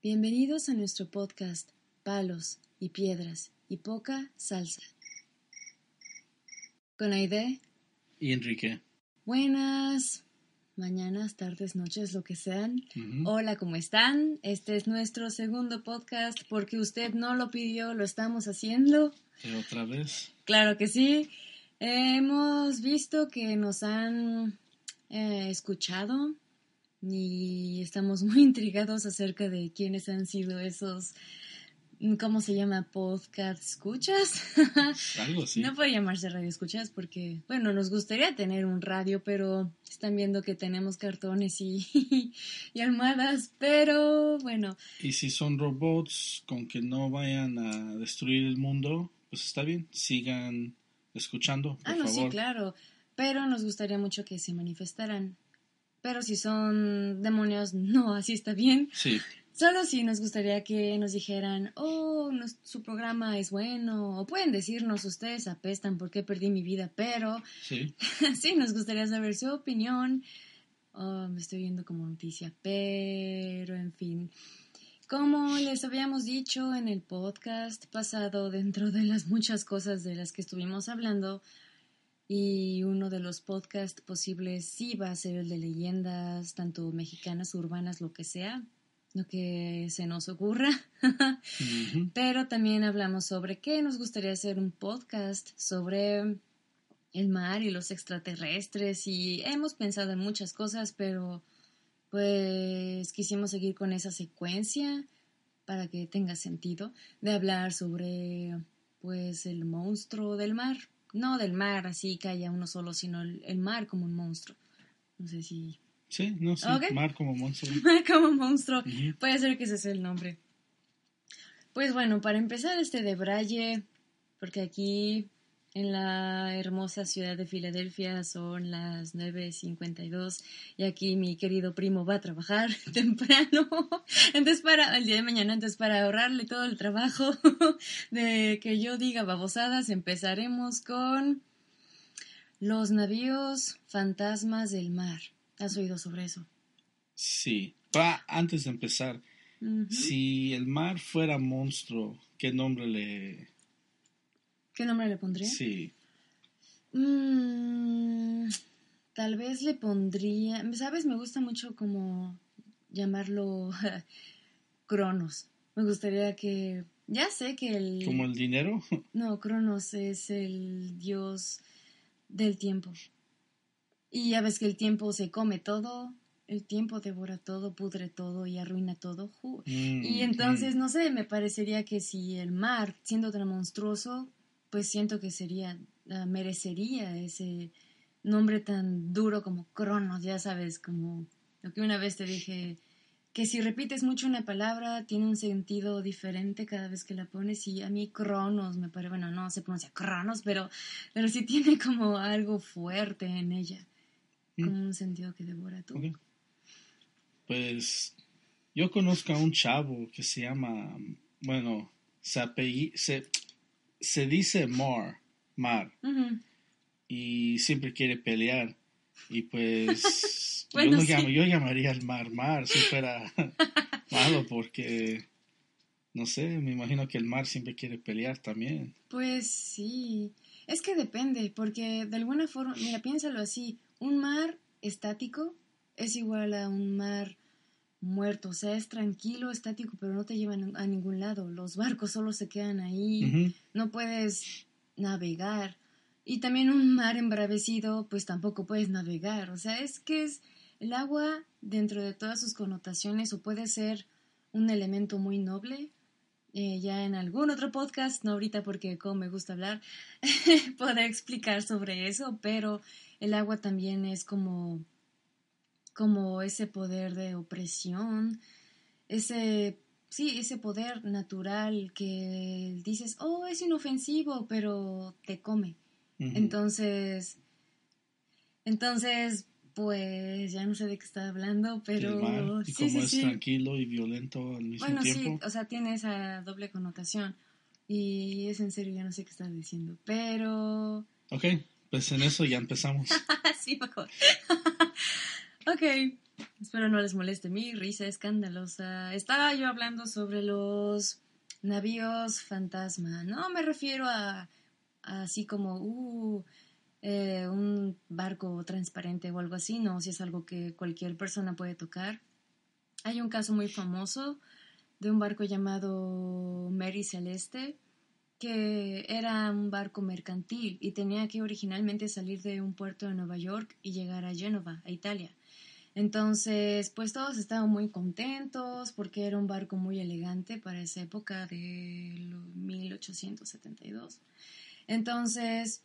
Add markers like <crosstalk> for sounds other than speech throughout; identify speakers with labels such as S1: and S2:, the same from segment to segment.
S1: Bienvenidos a nuestro podcast Palos y Piedras y Poca Salsa. Con Aide.
S2: Y Enrique.
S1: Buenas, mañanas, tardes, noches, lo que sean. Hola, ¿cómo están? Este es nuestro segundo podcast porque usted no lo pidió, lo estamos haciendo.
S2: ¿Y otra vez?
S1: Claro que sí. hemos visto que nos han eh, escuchado y estamos <laughs> muy intrigados acerca de quiénes han sido esos, ¿cómo se llama? Podcast escuchas. <laughs>
S2: Algo así.
S1: No puede llamarse radio escuchas porque, bueno, nos gustaría tener un radio, pero están viendo que tenemos cartones y, <laughs> y almohadas, pero bueno.
S2: Y si son robots con que no vayan a destruir el mundo, pues está bien, sigan escuchando. Por
S1: ah, no,
S2: favor.
S1: sí, claro. Pero nos gustaría mucho que se manifestaran pero si son demonios, <laughs> no, así está bien.
S2: Sí.
S1: Solo si nos gustaría que nos dijeran, oh, su programa es bueno, o pueden decirnos, ustedes apestan porque perdí mi vida, pero
S2: sí, <laughs>
S1: sí nos gustaría saber su opinión. Oh, me estoy viendo como noticia, pero en fin. Como les habíamos dicho en el podcast pasado, dentro de las muchas cosas de las que estuvimos hablando, y uno de los podcasts posibles sí va a ser el de leyendas, tanto mexicanas, urbanas, lo que sea, lo que se nos ocurra. Pero también hablamos sobre que nos gustaría hacer un podcast sobre el mar y los extraterrestres y hemos pensado en muchas cosas, pero pues quisimos seguir con esa secuencia para que tenga sentido de hablar sobre pues el monstruo del mar no del mar así que haya uno solo, sino el, mar como un monstruo. No sé si...
S2: Sí, no sé, mar como monstruo. <laughs>
S1: Mar como monstruo. Puede ser que ese sea el nombre. Pues bueno, para empezar este de Braille, porque aquí en la hermosa ciudad de Filadelfia son las 9.52 y aquí mi querido primo va a trabajar <laughs> temprano. Entonces para el día de mañana, entonces para ahorrarle todo el trabajo <laughs> de que yo diga babosadas, empezaremos con los navíos fantasmas del mar. ¿Has oído sobre eso?
S2: Sí. Pa, antes de empezar, si el mar fuera monstruo, ¿qué nombre le
S1: ¿Qué nombre le pondría?
S2: Sí.
S1: Mm, tal vez le pondría, ¿sabes? Me gusta mucho como llamarlo <laughs> Cronos. Me gustaría que, ya sé que el...
S2: ¿Como el dinero? <laughs>
S1: No, Cronos es el dios del tiempo. Y ya ves que el tiempo se come todo, el tiempo devora todo, pudre todo y arruina todo. Mm, y entonces, no sé, me parecería que si el mar, siendo tan monstruoso, pues siento que sería, ah, merecería ese nombre tan duro como Cronos, ya sabes, como lo que una vez te dije, que si repites mucho una palabra tiene un sentido diferente cada vez que la pones y a mí Cronos me parece, bueno, no se pronuncia Cronos, pero, pero sí tiene como algo fuerte en ella, mm. como un sentido que devora tú.
S2: Pues yo conozco a un chavo que se llama, bueno, se, se se dice mar, mar, y siempre quiere pelear. Y pues <laughs> yo, yo llamaría al mar mar si fuera <laughs> malo porque, no sé, me imagino que el mar siempre quiere pelear también.
S1: Pues sí, es que depende, porque de alguna forma, mira, piénsalo así, un mar estático es igual a un mar muerto, o sea, es tranquilo, estático, pero no te llevan a ningún lado. Los barcos solo se quedan ahí, no puedes navegar. Y también un mar embravecido, pues tampoco puedes navegar. O sea, es que es el agua dentro de todas sus connotaciones o puede ser un elemento muy noble. Eh, ya en algún otro podcast, no ahorita porque como me gusta hablar, <laughs> podré explicar sobre eso, pero el agua también es como como ese poder de opresión, ese, sí, ese poder natural que dices, oh, es inofensivo, pero te come. Entonces, entonces, pues ya no sé de qué está hablando, pero...
S2: y como es tranquilo y violento al mismo
S1: bueno,
S2: tiempo.
S1: sí, o sea, tiene esa doble connotación. Y es en serio, ya no sé qué está diciendo, pero...
S2: Ok, pues en eso ya empezamos. <laughs>
S1: sí, mejor. <laughs> Ok, Espero no les moleste mi risa escandalosa. Estaba yo hablando sobre los navíos fantasma. No me refiero a, así como uh, eh, un barco transparente o algo así, no, si es algo que cualquier persona puede tocar. Hay un caso muy famoso de un barco llamado Mary Celeste, que era un barco mercantil y tenía que originalmente salir de un puerto de Nueva York y llegar a Génova, a Italia. Entonces, pues todos estaban muy contentos porque era un barco muy elegante para esa época de 1872. Entonces,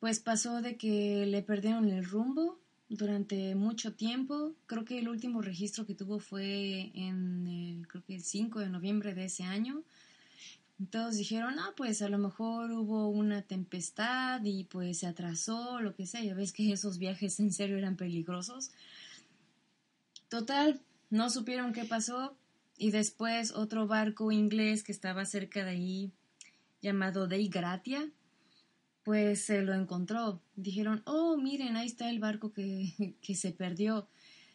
S1: pues pasó de que le perdieron el rumbo durante mucho tiempo. Creo que el último registro que tuvo fue en el, creo que el 5 de noviembre de ese año. Todos dijeron, ah, pues a lo mejor hubo una tempestad y pues se atrasó, lo que sea. Ya ves que esos viajes en serio eran peligrosos. Total, no supieron qué pasó y después otro barco inglés que estaba cerca de ahí, llamado Dei Gratia, pues se lo encontró. Dijeron, oh, miren, ahí está el barco que, <laughs> que se perdió.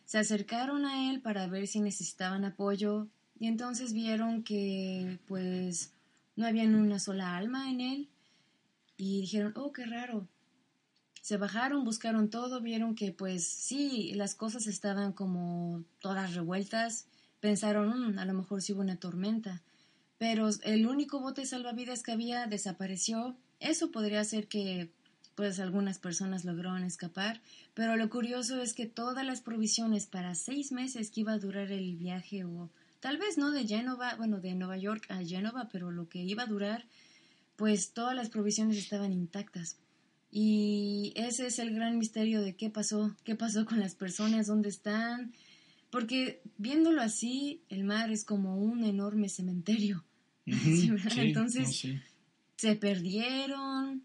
S1: Se acercaron a él para ver si necesitaban apoyo y entonces vieron que pues no había una sola alma en él y dijeron, oh, qué raro, se bajaron, buscaron todo, vieron que pues sí, las cosas estaban como todas revueltas, pensaron, mm, a lo mejor sí hubo una tormenta, pero el único bote salvavidas que había desapareció, eso podría ser que pues algunas personas lograron escapar, pero lo curioso es que todas las provisiones para seis meses que iba a durar el viaje o tal vez no de Génova, bueno, de Nueva York a Génova, pero lo que iba a durar, pues todas las provisiones estaban intactas. Y ese es el gran misterio de qué pasó, qué pasó con las personas, dónde están. Porque viéndolo así, el mar es como un enorme cementerio. <laughs> Entonces, se perdieron.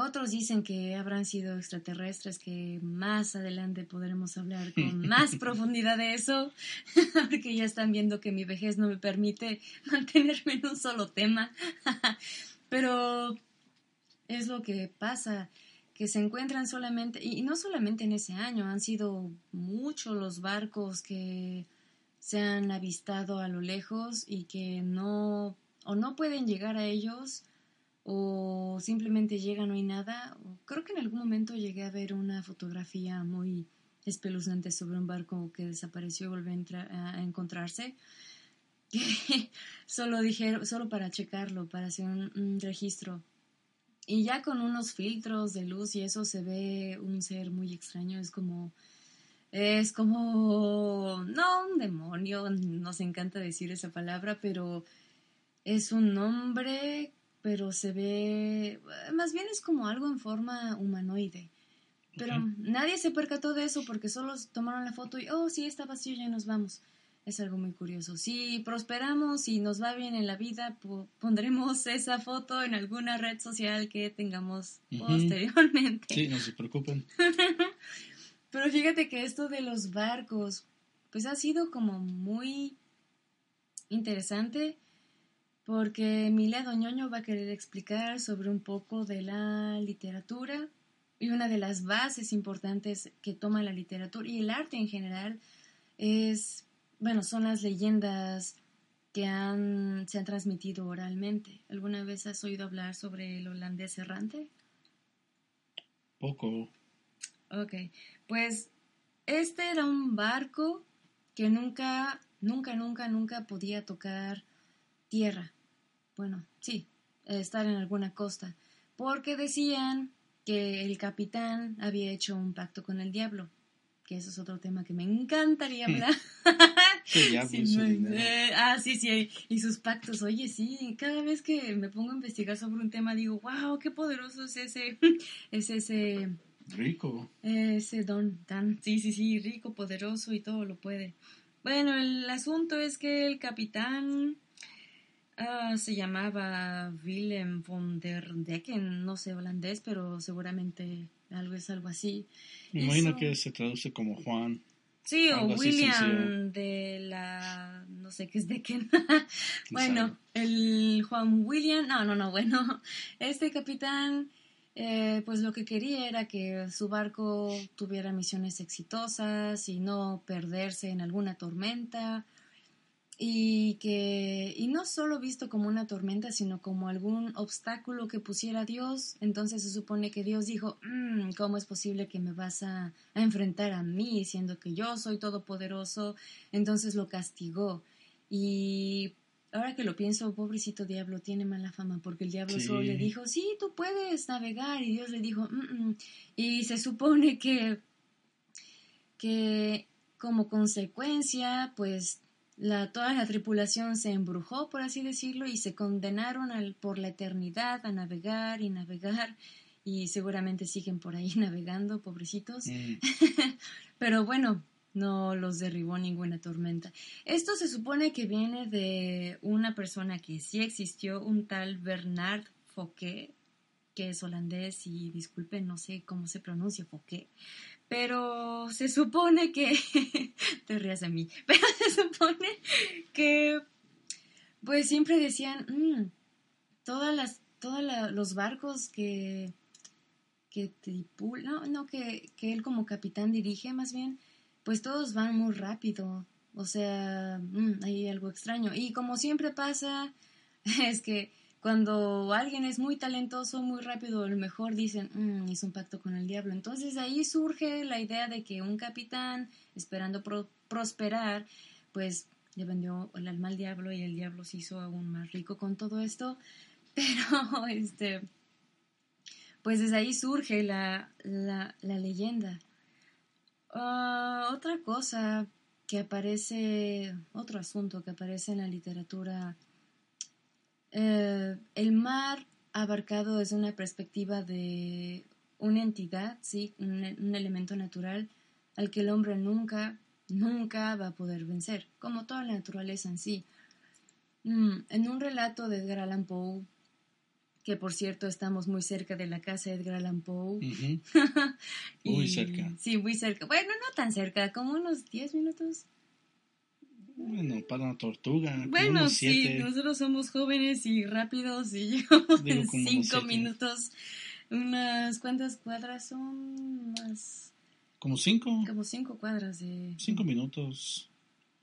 S1: Otros dicen que habrán sido extraterrestres, que más adelante podremos hablar con <laughs> más profundidad de eso, <laughs> porque ya están viendo que mi vejez no me permite mantenerme en un solo tema. Pero es lo que pasa, que se encuentran solamente, y no solamente en ese año, han sido muchos los barcos que se han avistado a lo lejos y que no, o no pueden llegar a ellos, o simplemente llegan, no hay nada. Creo que en algún momento llegué a ver una fotografía muy espeluznante sobre un barco que desapareció y volvió a, encontrarse. <laughs> solo dijeron, solo para checarlo, para hacer un registro y ya con unos filtros de luz y eso se ve un ser muy extraño, es como es como no un demonio, nos encanta decir esa palabra, pero es un hombre, pero se ve más bien es como algo en forma humanoide. Pero nadie se percató de eso porque solo tomaron la foto y oh, sí, está vacío, ya nos vamos es algo muy curioso. Si prosperamos y nos va bien en la vida, pondremos <laughs> esa foto en alguna red social que tengamos posteriormente.
S2: Sí, no se preocupen. <laughs>
S1: Pero fíjate que esto de los barcos, pues ha sido como muy interesante porque Emilia Doñoño va a querer explicar sobre un poco de la literatura y una de las bases importantes que toma la literatura y el arte en general es bueno, son las leyendas que han, se han transmitido oralmente. ¿Alguna vez has oído hablar sobre el holandés errante?
S2: Poco.
S1: Ok, pues este era un barco que nunca, nunca, nunca, nunca podía tocar tierra. Bueno, sí, estar en alguna costa, porque decían que el capitán había hecho un pacto con el diablo que eso es otro tema que me encantaría hablar. <laughs> sí, <laughs> ah, sí, sí, y sus pactos. Oye, sí, cada vez que me pongo a investigar sobre un tema digo, wow, qué poderoso es ese, <laughs> es ese...
S2: Rico.
S1: Ese don tan, sí, sí, sí, rico, poderoso y todo lo puede. Bueno, el asunto es que el capitán ah, se llamaba Willem von der Decken, no sé holandés, pero seguramente algo es algo así.
S2: Me imagino que se traduce como Juan.
S1: Sí, o William de la, no sé qué es de qué. <laughs> bueno, el Juan William, no, no, no, bueno, <laughs> este capitán eh, pues lo que quería era que su barco tuviera misiones exitosas y no perderse en alguna tormenta y que y no solo visto como una tormenta sino como algún obstáculo que pusiera Dios. Entonces se supone que Dios dijo mm, cómo es posible que me vas a, a, enfrentar a mí siendo que yo soy todopoderoso entonces lo castigó. Y ahora que lo pienso, pobrecito diablo, tiene mala fama, porque el diablo solo le dijo, sí, tú puedes navegar, y Dios le dijo, mm, mm". y se supone que, que como consecuencia, pues la, toda la tripulación se embrujó, por así decirlo, y se condenaron al, por la eternidad a navegar y navegar, y seguramente siguen por ahí <laughs> navegando, pobrecitos. Mm. <laughs> Pero bueno, no los derribó ninguna tormenta. Esto se supone que viene de una persona que sí existió, un tal Bernard Fouquet, que es holandés y disculpen, no sé cómo se pronuncia Fouquet, pero se supone que, <laughs> te rías de mí, <laughs> pero se supone que, pues siempre decían, mm, todas las, todos los barcos que, que tripulan, no, no, que, que él como capitán dirige más bien, pues todos van muy rápido. O sea, mm, hay algo extraño. Y como siempre pasa, <laughs> es que cuando alguien es muy talentoso, muy rápido, a lo mejor dicen, mm, hizo un pacto con el diablo. Entonces ahí surge la idea de que un capitán, esperando prosperar, pues le vendió el alma al diablo y el diablo se hizo aún más rico con todo esto. <laughs> Pero, este, pues desde ahí surge la, la, la leyenda. Ah, otra cosa que aparece, otro asunto que aparece en la literatura, eh, el mar abarcado desde una perspectiva de una entidad, sí, un, elemento natural al que el hombre nunca, nunca va a poder vencer, como toda la naturaleza en sí. Mm, en un relato de Edgar Allan Poe, que por cierto estamos muy cerca de la casa de Edgar Allan Poe. <laughs>
S2: muy cerca.
S1: Sí, muy cerca. Bueno, no tan cerca, como unos 10 minutos.
S2: Bueno, para una tortuga.
S1: Bueno, sí, nosotros somos jóvenes y rápidos y yo en 5 minutos. Unas cuantas cuadras son más.
S2: Como cinco.
S1: Como cinco cuadras de.
S2: Cinco minutos.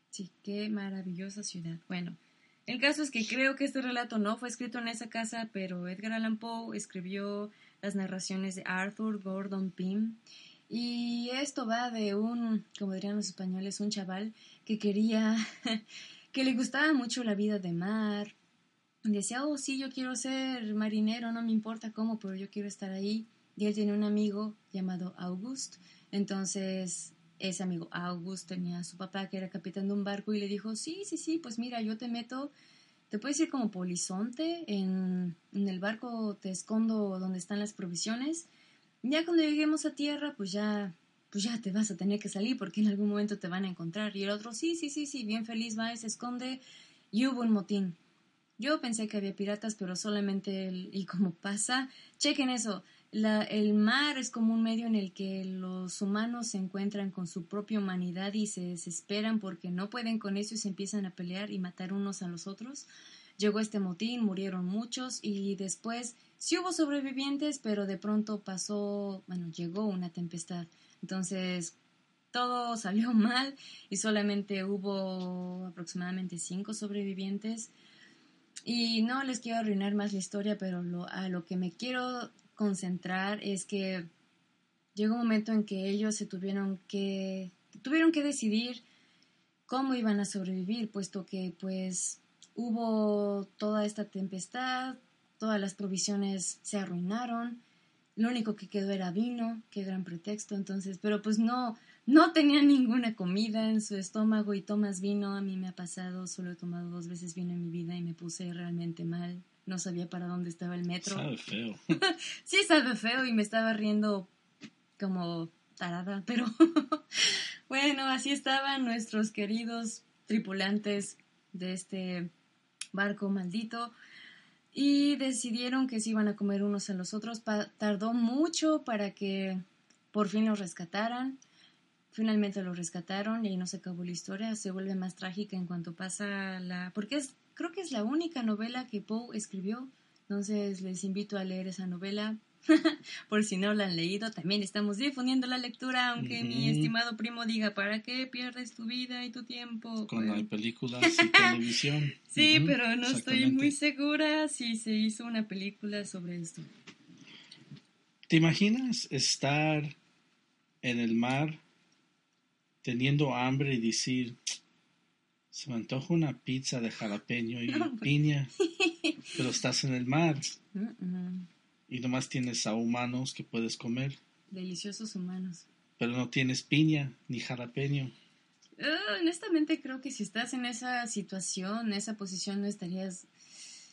S1: Sí, qué maravillosa ciudad. Bueno, el caso es que creo que este relato no fue escrito en esa casa, pero Edgar Allan Poe escribió las narraciones de Arthur Gordon Pym. Y esto va de un, como dirían los españoles, un chaval que quería, <laughs> que le gustaba mucho la vida de mar. Decía, oh, sí, yo quiero ser marinero, no me importa cómo, pero yo quiero estar ahí. Y él tiene un amigo llamado August. Entonces ese amigo August tenía a su papá que era capitán de un barco y le dijo, sí, sí, sí, pues mira, yo te meto, te puedes ir como polizonte, en, en el barco te escondo donde están las provisiones, ya cuando lleguemos a tierra, pues ya, pues ya te vas a tener que salir porque en algún momento te van a encontrar. Y el otro, sí, sí, sí, sí, bien feliz va, se esconde y hubo un motín. Yo pensé que había piratas, pero solamente el, y como pasa, chequen eso, el mar es como un medio en el que los humanos se encuentran con su propia humanidad y se desesperan porque no pueden con eso y se empiezan a pelear y matar unos a los otros. Llegó este motín, murieron muchos y después sí hubo sobrevivientes, pero de pronto pasó, bueno, llegó una tempestad. Entonces todo salió <laughs> mal y solamente hubo aproximadamente cinco sobrevivientes. Y no les quiero arruinar más la historia, pero lo, a lo que me quiero concentrar es que llegó un momento en que ellos se tuvieron que tuvieron que decidir cómo iban a sobrevivir, puesto que pues hubo toda esta tempestad, todas las provisiones se arruinaron, lo único que quedó era vino, qué gran pretexto entonces, pero pues no, no tenía ninguna comida en su estómago y tomas vino, a mí me ha pasado, solo he tomado dos veces vino en mi vida y me puse realmente mal no sabía para dónde estaba el metro.
S2: Sabe feo. <laughs>
S1: sí, sabe feo y me estaba riendo como tarada, pero <laughs> bueno, así estaban nuestros queridos tripulantes de este barco maldito y decidieron que se iban a comer unos a los otros. tardó mucho para que por fin los rescataran. Finalmente los rescataron y ahí no se acabó la historia. Se vuelve más trágica en cuanto pasa la... porque es creo que es la única novela que Poe escribió, entonces les invito a leer esa novela. <laughs> Por si no lo han leído, también estamos difundiendo la lectura, aunque mi estimado primo diga, ¿para qué pierdes tu vida y tu tiempo?
S2: Cuando hay películas y <laughs> televisión.
S1: Sí, pero no estoy muy segura si se hizo una película sobre esto.
S2: ¿Te imaginas estar en el mar teniendo hambre y decir, se me antoja una pizza de jalapeño y <laughs> piña, pero estás en el mar y nomás tienes a humanos que puedes comer?
S1: Deliciosos humanos.
S2: Pero no tienes piña ni jalapeño.
S1: Ah, honestamente creo que si estás en esa situación, en esa posición, no estarías,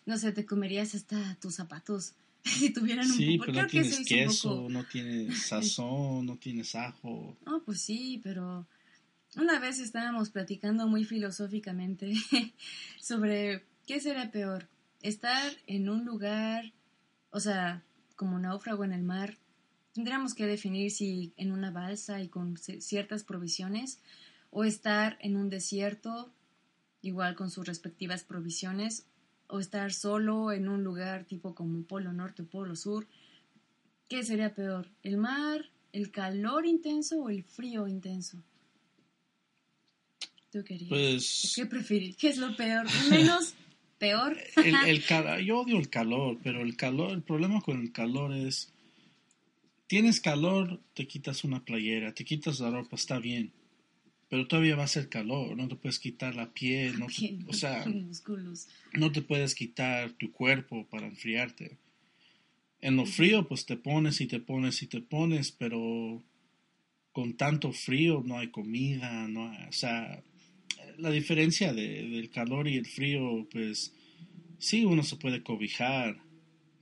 S1: no sé, te comerías hasta tus zapatos <laughs> si tuvieran un
S2: sí, pero no tienes queso, no tienes sazón, no tienes ajo.
S1: Oh, pues sí, pero una vez estábamos platicando muy filosóficamente <laughs> sobre qué será peor, estar en un lugar, o sea, como náufrago en el mar. Tendríamos que definir si en una balsa y con ciertas provisiones, o estar en un desierto, igual con sus respectivas provisiones, o estar solo en un lugar tipo como Polo Norte o Polo Sur. ¿Qué sería peor? ¿El mar, el calor intenso o el frío intenso? ¿Tú querías? Pues, ¿Qué preferir? ¿Qué es lo peor? <laughs> ¿Menos peor?
S2: el, <laughs> el, yo odio el calor, pero el calor, el problema con el calor es, tienes calor, te quitas una playera, te quitas la ropa, está bien pero todavía va a ser calor, no te puedes quitar la piel, no o sea, <laughs> no te puedes quitar tu cuerpo para enfriarte. En lo frío, pues te pones y te pones y te pones, pero con tanto frío no hay comida, no o sea, la diferencia del calor y el frío, pues sí, uno se puede cobijar,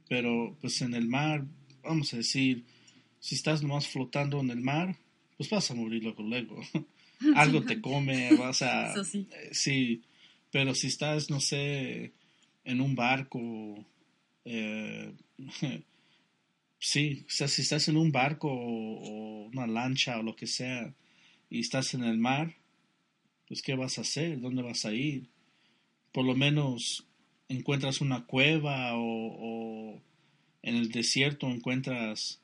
S2: pero pues en el mar, vamos a decir, si estás nomás flotando en el mar, pues vas a morir luego, luego. <laughs> <laughs> algo te come, vas a... sí. Eh, sí, pero si estás, no sé, en un barco, eh, <laughs> sí, o sea, si estás en un barco o, una lancha o lo que sea y estás en el mar, pues ¿qué vas a hacer? ¿Dónde vas a ir? Por lo menos encuentras una cueva o en el desierto encuentras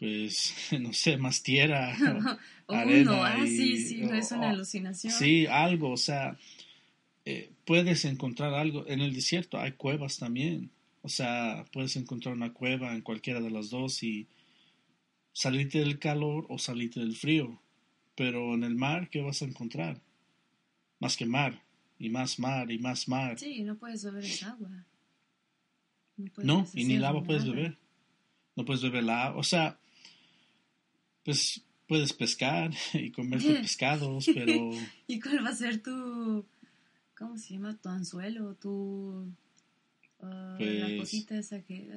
S2: pues, <laughs> no sé, más tierra. <laughs>
S1: o arena ah, sí, sí, no es una alucinación.
S2: Sí, algo, o sea, eh, puedes encontrar algo. En el desierto hay cuevas también. O sea, puedes encontrar una cueva en cualquiera de las dos y salirte del calor o salirte del frío. Pero en el mar, ¿qué vas a encontrar? Más que mar, y más mar, y más mar.
S1: Sí, no puedes beber esa agua.
S2: No, y ni el agua puedes beber. No puedes beber la agua. O sea, pues puedes pescar <laughs> y comer <laughs> pescados, pero...
S1: ¿Y cuál va a ser tu, cómo se llama, tu anzuelo, tu... Ah, la pues cosita esa que...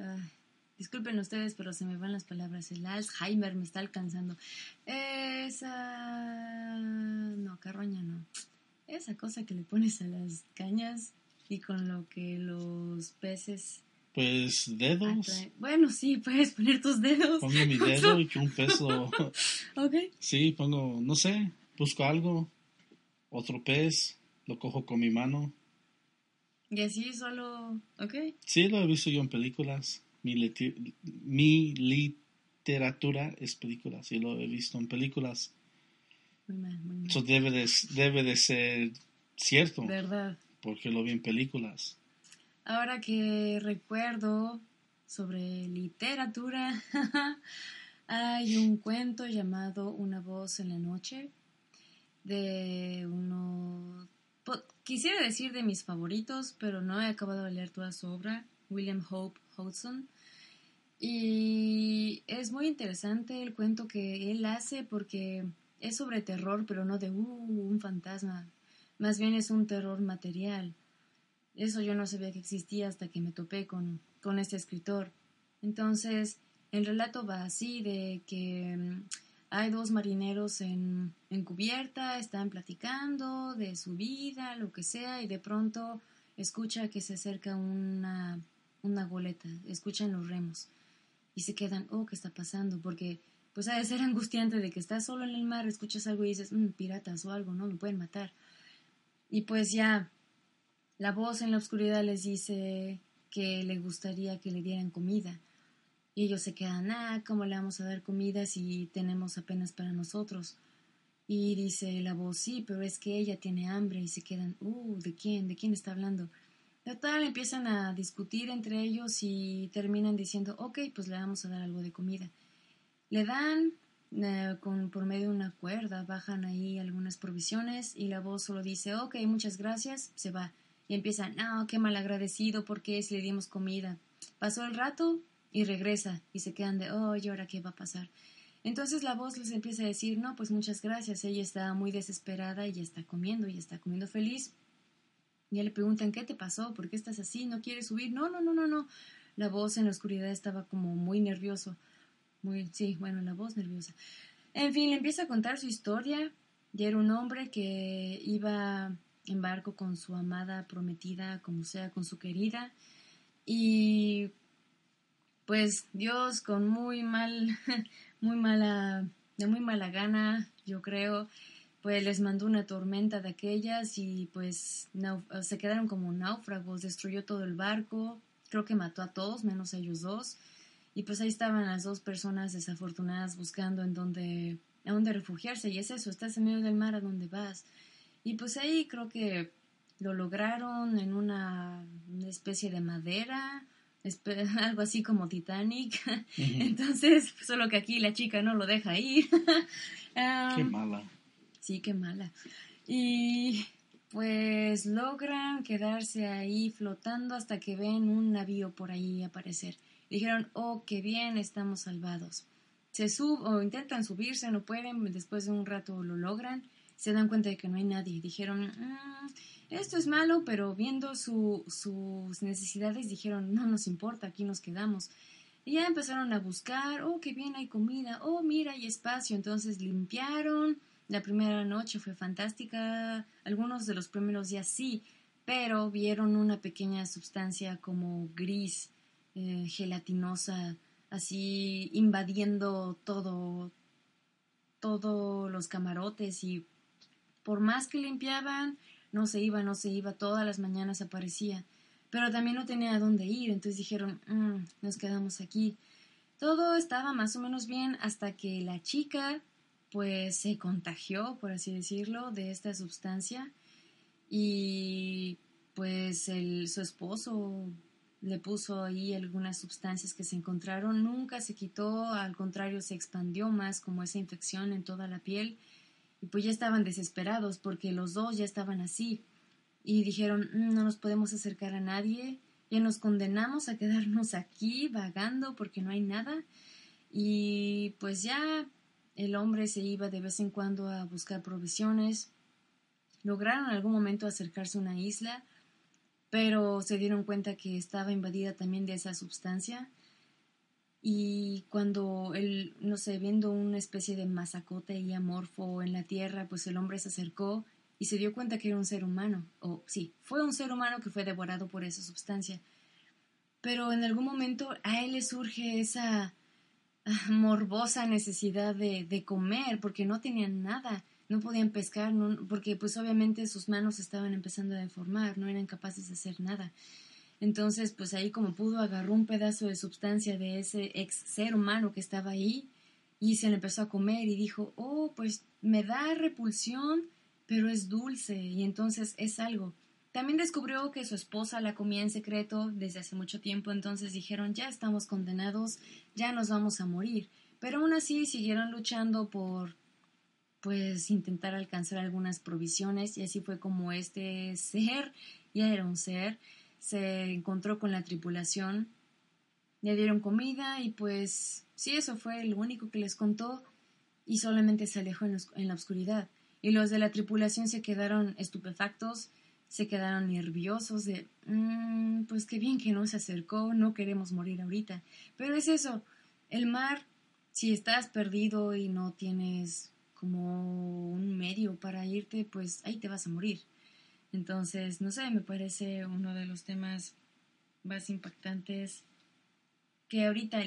S1: disculpen ustedes, pero se me van las palabras. El Alzheimer me está alcanzando. Esa... No, carroña no. Esa cosa que le pones a las cañas y con lo que los peces
S2: pues dedos.
S1: Bueno, sí, puedes poner tus dedos.
S2: Pongo mi <laughs> dedo y un peso.
S1: ok.
S2: Sí, pongo, no sé, busco algo, otro pez, lo cojo con mi mano.
S1: Y así solo, ok.
S2: Sí, lo he visto yo en películas. Mi, mi literatura es películas, sí lo he visto en películas.
S1: Muy mal, muy mal.
S2: Eso debe de, debe de ser cierto.
S1: ¿Verdad?
S2: Porque lo vi en películas.
S1: Ahora que recuerdo sobre literatura, <laughs> hay un cuento llamado Una voz en la noche de uno, quisiera decir de mis favoritos, pero no he acabado de leer toda su obra, William Hope Hodgson. Y es muy interesante el cuento que él hace porque es sobre terror, pero no de uh, un fantasma. Más bien es un terror material. Eso yo no sabía que existía hasta que me topé con, con este escritor. Entonces, el relato va así de que mm, hay dos marineros en, cubierta, están platicando de su vida, lo que sea, y de pronto escucha que se acerca una, una goleta, escuchan los remos y se quedan, oh, ¿qué está pasando? Porque pues ha de ser angustiante de que estás solo en el mar, escuchas algo y dices, mm, piratas o algo, ¿no? Me pueden matar. Y pues ya la voz en la oscuridad les dice que le gustaría que le dieran comida. Y ellos se quedan, ah, ¿cómo le vamos a dar comida si tenemos apenas para nosotros? Y dice la voz, sí, pero es que ella tiene hambre y se quedan, uh, ¿de quién? ¿De quién está hablando? Total, empiezan a discutir entre ellos y terminan diciendo, ok, pues le vamos a dar algo de comida. Le dan eh, con, por medio de una cuerda, bajan ahí algunas provisiones y la voz solo dice, ok, muchas gracias, se va. Y empiezan, no, qué mal agradecido, porque si le dimos comida? Pasó el rato y regresa y se quedan de, oh, ¿y ahora qué va a pasar? Entonces la voz les empieza a decir, no, pues muchas gracias, ella está muy desesperada y ya está comiendo y está comiendo feliz. Y le preguntan, ¿qué te pasó? ¿Por qué estás así? ¿No quieres subir? No, no, no, no, no. La voz en la oscuridad estaba como muy nervioso. Sí, bueno, la voz nerviosa. En fin, le empieza a contar su historia. Y era un hombre que iba en barco con su amada prometida, como sea, con su querida. Y pues Dios con muy mal, <laughs> muy mala, de muy mala gana, yo creo, pues les mandó una tormenta de aquellas y pues se quedaron como náufragos, destruyó todo el barco, creo que mató a todos menos a ellos dos. Y pues ahí estaban las dos personas desafortunadas buscando en dónde, a dónde refugiarse. Y es eso, estás en medio del mar, ¿a dónde vas? Y pues ahí creo que lo lograron en una especie de madera, <laughs> algo así como Titanic. <laughs> Entonces, solo que aquí la chica no lo deja ir. <laughs>
S2: qué mala.
S1: Sí, qué mala. Y pues logran quedarse ahí flotando hasta que ven un navío por ahí aparecer. Dijeron, oh, qué bien, estamos salvados. Se sub o intentan subirse, no pueden, después de un rato lo logran, se dan cuenta de que no hay nadie. Dijeron, mm, esto es malo, pero viendo sus necesidades dijeron, no nos importa, aquí nos quedamos. Y ya empezaron a buscar, oh, qué bien hay comida, oh, mira, hay espacio. Entonces limpiaron. La primera noche fue fantástica, algunos de los primeros días sí, pero vieron una pequeña sustancia como gris, eh, gelatinosa, así invadiendo todo, todos los camarotes y por más que limpiaban, no se iba, no se iba, todas las mañanas aparecía, pero también no tenía dónde ir, entonces dijeron, mm, nos quedamos aquí. Todo estaba más o menos bien hasta que la chica pues se contagió, por así decirlo, de esta sustancia y pues el, su esposo le puso ahí algunas sustancias que se encontraron, nunca se quitó, al contrario se expandió más como esa infección en toda la piel y pues ya estaban desesperados porque los dos ya estaban así. Y dijeron, mm, no nos podemos acercar a nadie, ya nos condenamos a quedarnos aquí vagando porque no hay nada. Y pues ya el hombre se iba de vez en cuando a buscar provisiones. Lograron en algún momento acercarse a una isla, pero se dieron cuenta que estaba invadida también de esa sustancia y cuando él, no sé, viendo una especie de masacote y amorfo en la tierra, pues el hombre se acercó y se dio cuenta que era un ser humano, o sí, fue un ser humano que fue devorado por esa sustancia. Pero en algún momento a él le surge esa morbosa necesidad de, de comer, porque no tenían nada, no podían pescar, porque pues obviamente sus manos estaban empezando a deformar, no eran capaces de hacer nada. Entonces, pues ahí como pudo, agarró un pedazo de sustancia de ese ex ser humano que estaba ahí y se le empezó a comer y dijo, oh, pues me da repulsión, pero es dulce y entonces es algo. También descubrió que su esposa la comía en secreto desde hace mucho tiempo, entonces dijeron, ya estamos condenados, ya nos vamos a morir. Pero aún así siguieron luchando por, pues, intentar alcanzar algunas provisiones y así fue como este ser, ya era un ser, se encontró con la tripulación, le dieron comida y pues sí, eso fue lo único que les contó y solamente se alejó en, la oscuridad. Y los de la tripulación se quedaron estupefactos, se quedaron nerviosos de, mm, pues qué bien que no se acercó, no queremos morir ahorita. Pero es eso, el mar, si estás perdido y no tienes como un medio para irte, pues ahí te vas a morir. Entonces, no sé, me parece uno de los temas más impactantes que ahorita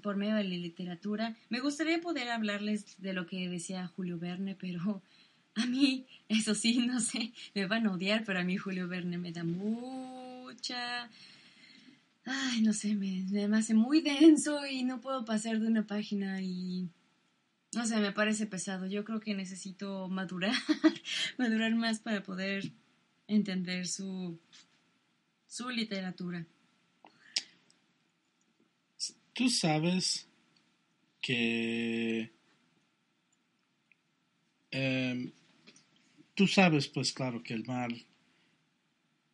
S1: por medio de la literatura me gustaría poder hablarles de lo que decía Julio Verne, pero a mí, eso sí, no sé, me van a odiar, pero a mí Julio Verne me da mucha ay, no sé, me, me hace muy denso y no puedo pasar de una página y no sé, me parece pesado. Yo creo que necesito madurar, <laughs> madurar más para poder entender su, su literatura.
S2: Tú sabes que... Em, tú sabes, pues claro, que el mar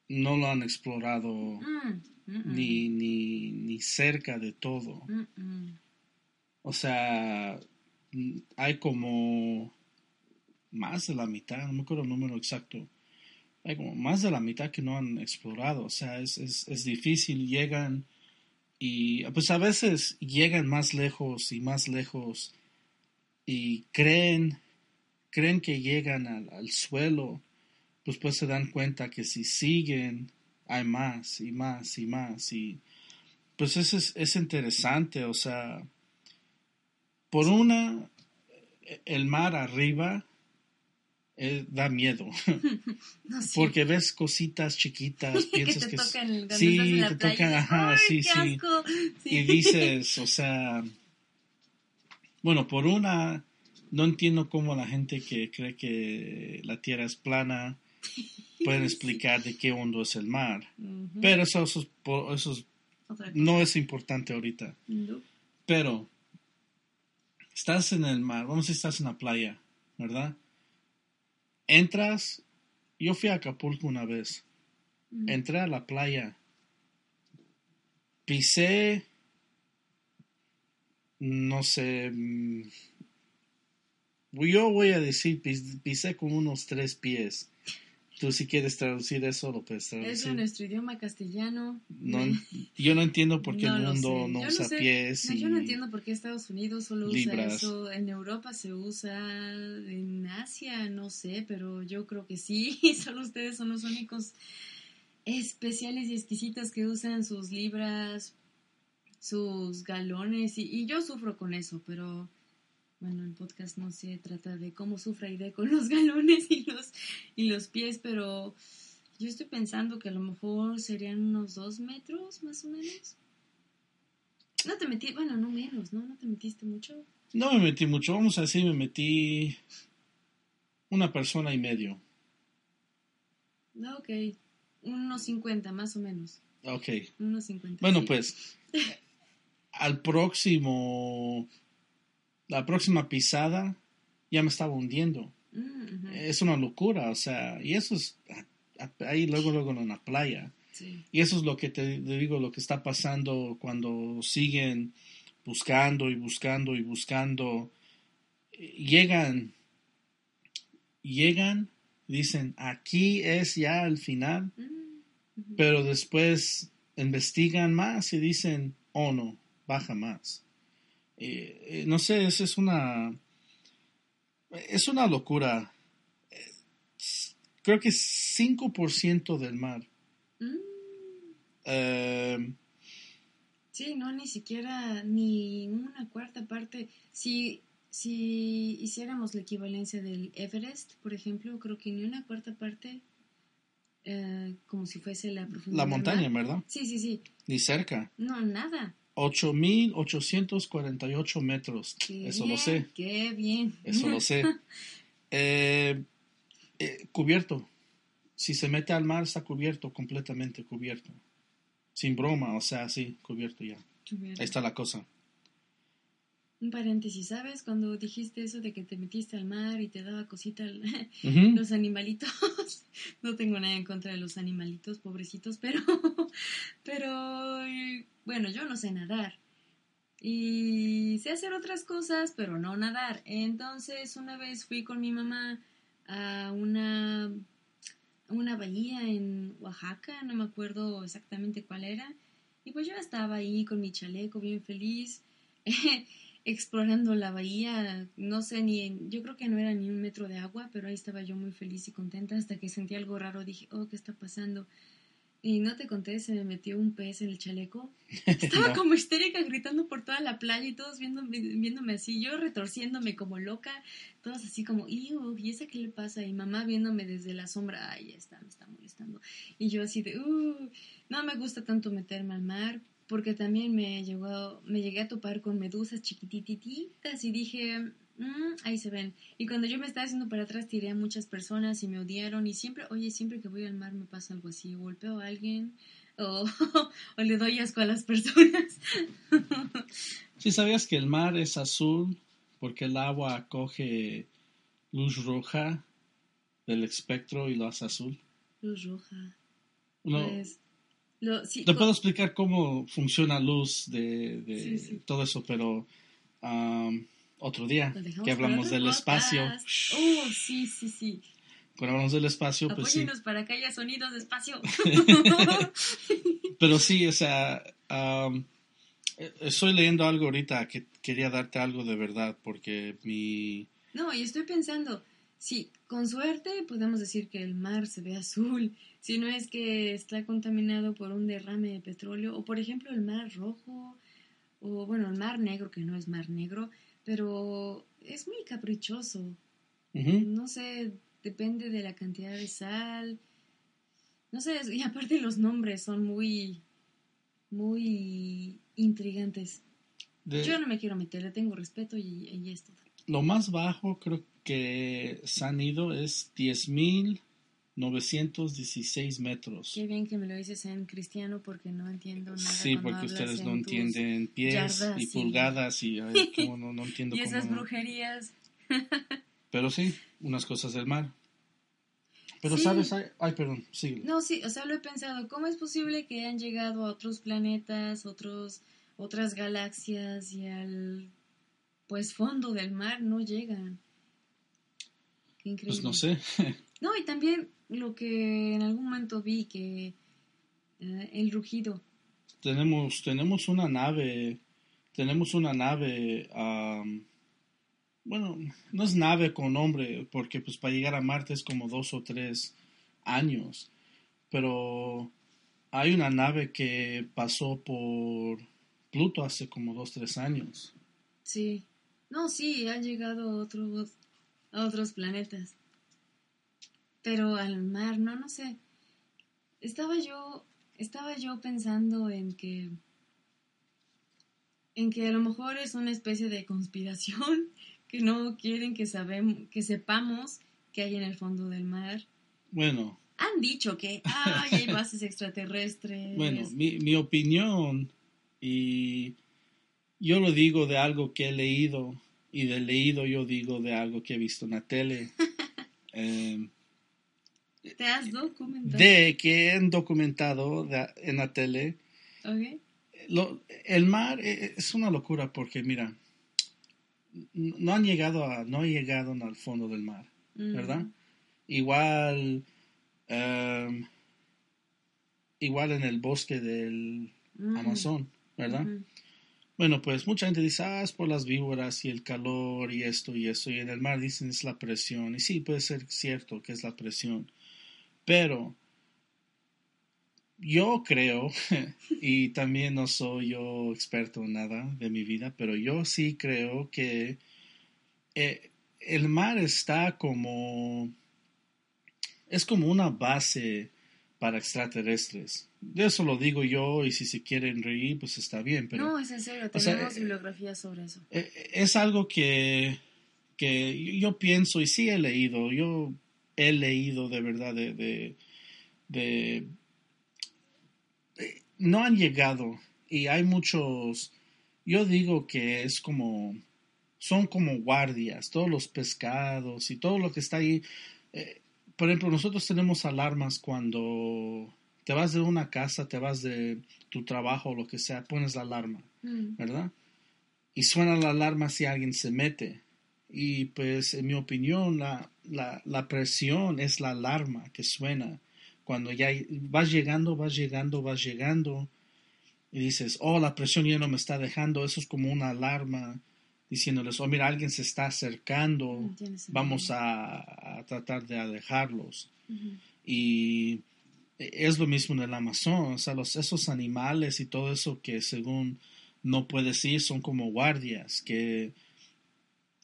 S2: no lo han explorado mm, Ni, ni, ni, cerca de todo. o sea, hay como más de la mitad, no me acuerdo el número exacto, hay como más de la mitad que no han explorado, o sea, es, es, es difícil, llegan y pues a veces llegan más lejos y más lejos y creen, creen que llegan al, al suelo, pues pues se dan cuenta que si siguen hay más y más y más y pues eso es, es interesante, o sea, por una, el mar arriba eh, da miedo. <laughs> Porque ves cositas chiquitas, <laughs> piensas que, te sí, te tocan, ajá, sí, sí. Y dices, o sea, bueno, por una, no entiendo cómo la gente que cree que la Tierra es plana pueden <laughs> explicar de qué hondo es el mar. Pero eso, eso, no es importante ahorita. Pero estás en el mar, vamos a decir, estás en la playa, ¿verdad? Entras, yo fui a Acapulco una vez, entré a la playa, pisé, no sé, mm, yo voy a decir, pisé con unos tres pies. Tú si quieres traducir eso, lo puedes traducir.
S1: Es en nuestro idioma castellano.
S2: No, <laughs> yo no entiendo por qué el mundo no usa pies.
S1: yo no entiendo por qué Estados Unidos solo usa eso. En Europa se usa, en Asia no sé, pero yo creo que sí. <laughs> Solo ustedes son los únicos especiales y exquisitos que usan sus libras, sus galones. y yo sufro con eso, pero bueno, el podcast no se trata de cómo sufre Aide con los <laughs> galones y los, <laughs> y los pies, pero yo estoy pensando que a lo mejor serían unos dos metros más o menos. No te metí, bueno, no menos, ¿no? No te metiste mucho.
S2: No me metí mucho, vamos a decir, me metí una persona y medio.
S1: Ok, unos cincuenta más o menos.
S2: Ok.
S1: Unos cincuenta.
S2: Bueno, pues, al próximo la próxima pisada ya me estaba hundiendo. Mm, es una locura, o sea, y eso es ahí luego, luego en la playa. Y eso es lo que te, digo, lo que está pasando cuando siguen buscando y buscando y buscando. Llegan, llegan, dicen, aquí es ya el final, mm, pero después investigan más y dicen, oh no, baja más. Eh, eh, no sé, es, es una. Es una locura. Creo que 5% del mar. Mm.
S1: Eh, sí, no, ni siquiera ni una cuarta parte. Si, si hiciéramos la equivalencia del Everest, por ejemplo, creo que ni una cuarta parte, como si fuese la
S2: profundidad. La montaña, ¿verdad?
S1: Sí, sí, sí.
S2: Ni cerca.
S1: No, nada.
S2: 8.848 metros. Eso lo sé.
S1: Qué bien.
S2: Eso lo sé. <laughs> Eh, eh, cubierto. Si se mete al mar, está cubierto, completamente cubierto. Sin broma, o sea, sí, cubierto ya. Ahí está la cosa.
S1: Un paréntesis, ¿sabes? Cuando dijiste eso de que te metiste al mar y te daba cosita <laughs> los animalitos. <laughs> no tengo nada en contra de los animalitos, pobrecitos, pero, pero bueno, yo no sé nadar. Y sé hacer otras cosas, pero no nadar. Entonces, una vez fui con mi mamá a una, una bahía en Oaxaca, no me acuerdo exactamente cuál era. Y pues yo estaba ahí con mi chaleco bien feliz, <laughs> explorando la bahía. No sé ni, yo creo que no era ni un metro de agua, pero ahí estaba yo muy feliz y contenta hasta que sentí algo raro. Dije, oh, ¿qué está pasando? Y no te conté, se me metió un pez en el chaleco. <laughs> Estaba como histérica gritando por toda la playa y todos viéndome, viéndome así, yo retorciéndome como loca, todos así como, ¿y esa qué le pasa? Y mamá viéndome desde la sombra, ay, ya está, me está molestando. Y yo así de, uh, no me gusta tanto meterme al mar, porque también me, llegó, me llegué a topar con medusas chiquitititas y dije, Mm, ahí se ven. Y cuando yo me estaba haciendo para atrás, tiré a muchas personas y me odiaron. Y siempre, oye, siempre que voy al mar me pasa algo así. Golpeo a alguien <laughs> o, o le doy asco a las personas. <laughs>
S2: ¿Sí sabías que el mar es azul porque el agua acoge luz roja del espectro y lo hace azul?
S1: Luz roja.
S2: No, pues, te puedo explicar cómo funciona luz de, todo eso, pero otro día que hablamos del espacio.
S1: Oh, sí, sí, sí.
S2: Cuando hablamos del espacio, pues sí.
S1: para que haya sonidos de espacio. <laughs>
S2: Pero sí, o sea, estoy leyendo algo ahorita que quería darte algo de verdad porque mi...
S1: No, y estoy pensando, sí, con suerte podemos decir que el mar se ve azul, si no es que está contaminado por un derrame de petróleo, o por ejemplo el mar rojo, o bueno, el mar negro, que no es mar negro, pero es muy caprichoso. No sé, depende de la cantidad de sal. No sé, y aparte los nombres son muy, muy intrigantes. Yo no me quiero meter, le tengo respeto y, y esto.
S2: Lo más bajo creo que se han ido es 10.000 916 metros.
S1: Qué bien que me lo dices en cristiano porque no entiendo nada.
S2: Sí, porque ustedes no entienden pies y pulgadas y <laughs> no, no, entiendo
S1: y esas brujerías.
S2: Pero sí, unas cosas del mar. Pero sabes, ay, perdón, sigue.
S1: No, sí, o sea, lo he pensado, ¿cómo es posible que hayan llegado a otros planetas, otros, otras galaxias y al, pues, fondo del mar no llegan?
S2: Qué increíble. Pues no sé. <laughs>
S1: no, y también lo que en algún momento vi que eh, el rugido.
S2: Tenemos, tenemos una nave, tenemos una nave, bueno, no es nave con nombre, porque pues para llegar a Marte es como dos o tres años, pero hay una nave que pasó por Pluto hace como dos, tres años.
S1: Sí, no, sí, han llegado otros, a otros planetas pero al mar, no, no sé. Estaba yo, estaba yo pensando en que, en que a lo mejor es una especie de conspiración <laughs> que no quieren que sabemos, que sepamos que hay en el fondo del mar.
S2: Bueno.
S1: Han dicho que hay bases extraterrestres.
S2: Bueno, mi, mi opinión, y yo lo digo de algo que he leído, y de leído yo digo de algo que he visto en la tele. <laughs> eh,
S1: ¿Te has documentado?
S2: De que han documentado en la tele. el mar e, e, es una locura porque, mira, no han llegado a, no han llegado al fondo del mar, ¿verdad? Igual, em, igual en el bosque del Amazon, ¿verdad? Bueno, pues mucha gente dice, ah, es por las víboras y el calor y esto y eso, y en el mar dicen es la presión, y sí, puede ser cierto que es la presión, pero yo creo, <laughs> y también no soy yo experto en nada de mi vida, pero yo sí creo que eh, el mar está como, es como una base para extraterrestres. De eso lo digo yo y si se quieren reír, pues está bien. Pero,
S1: no, es en serio, tenemos bibliografía sobre eso.
S2: Eh, es algo que, que yo pienso y sí he leído. Yo he leído de verdad de, de, no han llegado y hay muchos, yo digo que es como, son como guardias, todos los pescados y todo lo que está ahí. Eh, por ejemplo, nosotros tenemos alarmas cuando te vas de una casa, te vas de tu trabajo o lo que sea, pones la alarma, mm. ¿verdad? Y suena la alarma si alguien se mete. Y pues, en mi opinión, la, la, la, presión es la alarma que suena. Cuando ya vas llegando, vas llegando, vas llegando, y dices, oh, la presión ya no me está dejando, eso es como una alarma diciéndoles, oh, mira, alguien se está acercando, vamos a, a, tratar de alejarlos. Y es lo mismo en el Amazon, o sea, los, esos animales y todo eso que según no puedes ir son como guardias que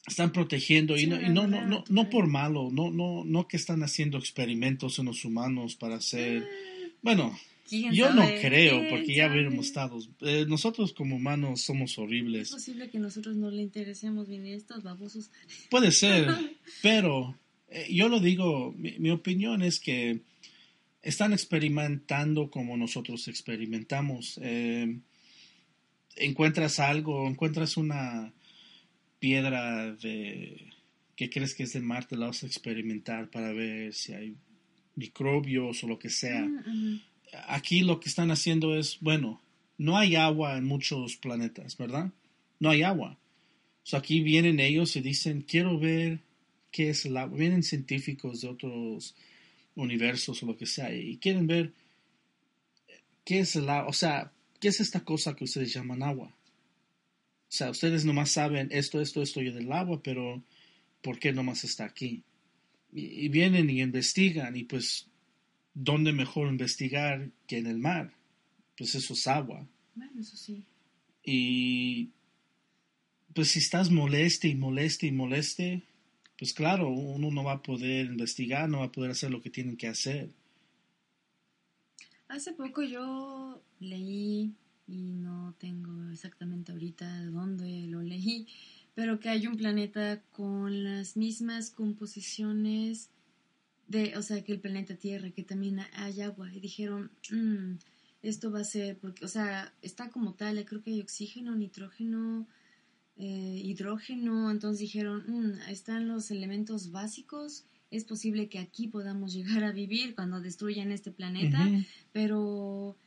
S2: están protegiendo y, no, no, no, no, por malo, no, no, no que están haciendo experimentos en los humanos para hacer, ah. bueno, yo no creo, porque ya hubiéramos estado. Eh, nosotros como humanos somos horribles.
S1: Es posible que nosotros no le interesemos bien estos babosos.
S2: Puede ser, <laughs> pero eh, yo lo digo, mi, opinión es que están experimentando como nosotros experimentamos. Eh, encuentras algo, encuentras una piedra de que crees que es de Marte, la vas a experimentar para ver si hay microbios o lo que sea. Mm, aquí lo que están haciendo es, bueno, no hay agua en muchos planetas, ¿verdad? No hay agua. So aquí vienen ellos y dicen, quiero ver qué es el agua. Vienen científicos de otros universos o lo que sea y quieren ver qué es el agua. O sea, ¿qué es esta cosa que ustedes llaman agua? O sea, ustedes nomás saben esto, esto, esto y del agua, pero ¿por qué nomás está aquí? y vienen y investigan y pues ¿dónde mejor investigar que en el mar? Pues eso es agua.
S1: Bueno, eso sí.
S2: Y pues si estás moleste y moleste y moleste, pues claro, uno no va a poder investigar, no va a poder hacer lo que tienen que hacer.
S1: Hace poco yo leí, y no tengo exactamente ahorita dónde lo leí, pero que hay un planeta con las mismas composiciones de, o sea, que el planeta Tierra, que también hay agua, y dijeron, mm, esto va a ser, porque, o sea, está como tal, creo que hay oxígeno, nitrógeno, eh, hidrógeno, entonces dijeron, mm, están los elementos básicos, es posible que aquí podamos <laughs> llegar a vivir cuando destruyan este planeta, pero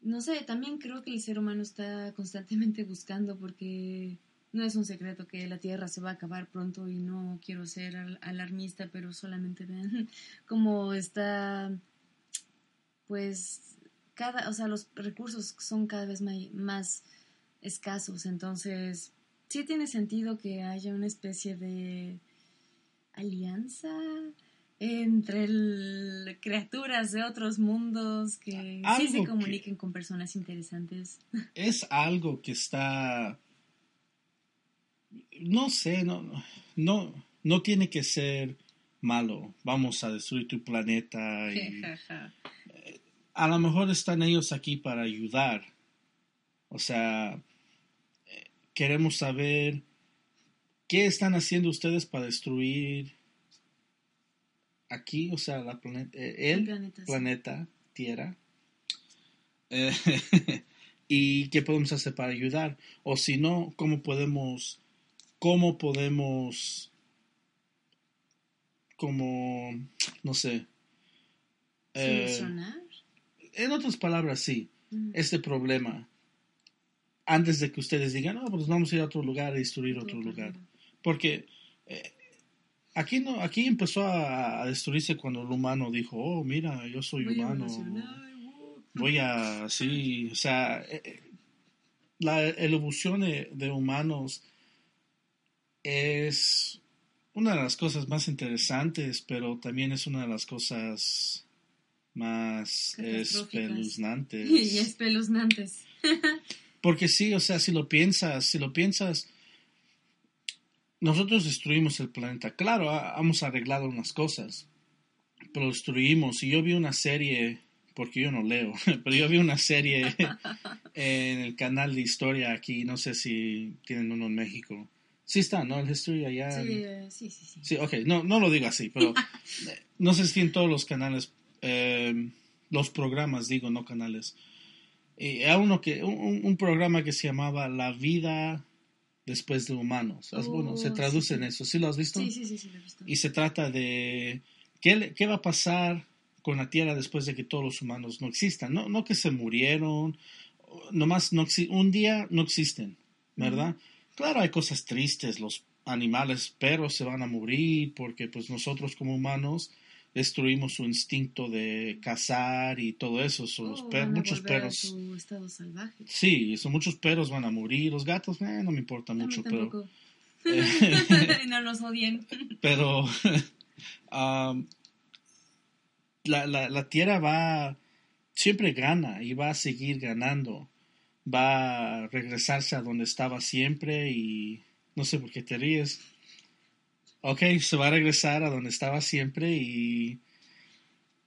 S1: no sé, también creo que el ser humano está constantemente buscando porque no es un secreto que la Tierra se va a acabar pronto y no quiero ser alarmista, pero solamente vean <laughs> cómo está, pues, cada, o sea, los recursos son cada vez más, escasos, entonces sí tiene sentido que haya una especie de alianza entre criaturas de otros mundos que sí se comuniquen con personas interesantes.
S2: Es algo que está no sé, no, no, no tiene que ser malo. Vamos a destruir tu planeta. <laughs> Y, eh, a lo mejor están ellos aquí para ayudar. O sea, eh, queremos saber qué están haciendo ustedes para destruir aquí, o sea, la planeta, eh, el planeta, Tierra. <laughs> y qué podemos hacer para ayudar. O si no, cómo podemos cómo podemos, como, no sé,
S1: eh,
S2: en otras palabras, sí, este problema, antes de que ustedes digan, no, pues vamos a ir a otro lugar a destruir otro lugar. Porque eh, aquí, no, aquí empezó a, destruirse cuando el humano dijo, oh, mira, yo soy humano. Voy a, sí, o sea, eh, la evolución de humanos es una de las cosas más interesantes, pero también es una de las cosas más espeluznantes. <laughs>
S1: Y espeluznantes. <laughs>
S2: Porque sí, o sea, si lo piensas, si lo piensas, nosotros destruimos el planeta. Claro, hemos arreglado unas cosas, pero destruimos. Y yo vi una serie, porque yo no leo, <laughs> pero yo vi una serie <laughs> en el canal de historia aquí, no sé si tienen uno en México, Sí está, ¿no? El History allá.
S1: Sí, sí, sí, sí.
S2: Sí, ok, no, no lo digo así, pero <laughs> no sé si en todos los canales, eh, los programas, digo, no canales. Y hay uno que, un, programa que se llamaba La vida después de humanos. bueno, se oh, traduce en eso. ¿Sí lo has visto?
S1: Sí, sí, sí, sí, lo he visto.
S2: Y se trata de qué, qué va a pasar con la Tierra después de que todos los humanos no existan. No, no que se murieron, nomás no, un día no existen, ¿verdad? Claro, hay cosas tristes, los animales, perros se van a morir porque pues nosotros como humanos destruimos su instinto de cazar y todo eso. Son los
S1: oh,
S2: muchos perros.
S1: salvaje.
S2: Sí, son muchos perros van a morir. Los gatos, eh, no me importa mucho, pero. <laughs> <laughs>
S1: no los odien.
S2: Pero. <laughs> la, la, la Tierra va, siempre gana y va a seguir ganando. Va a regresarse a donde estaba siempre y no sé por qué te ríes. Ok, se va a regresar a donde estaba siempre y...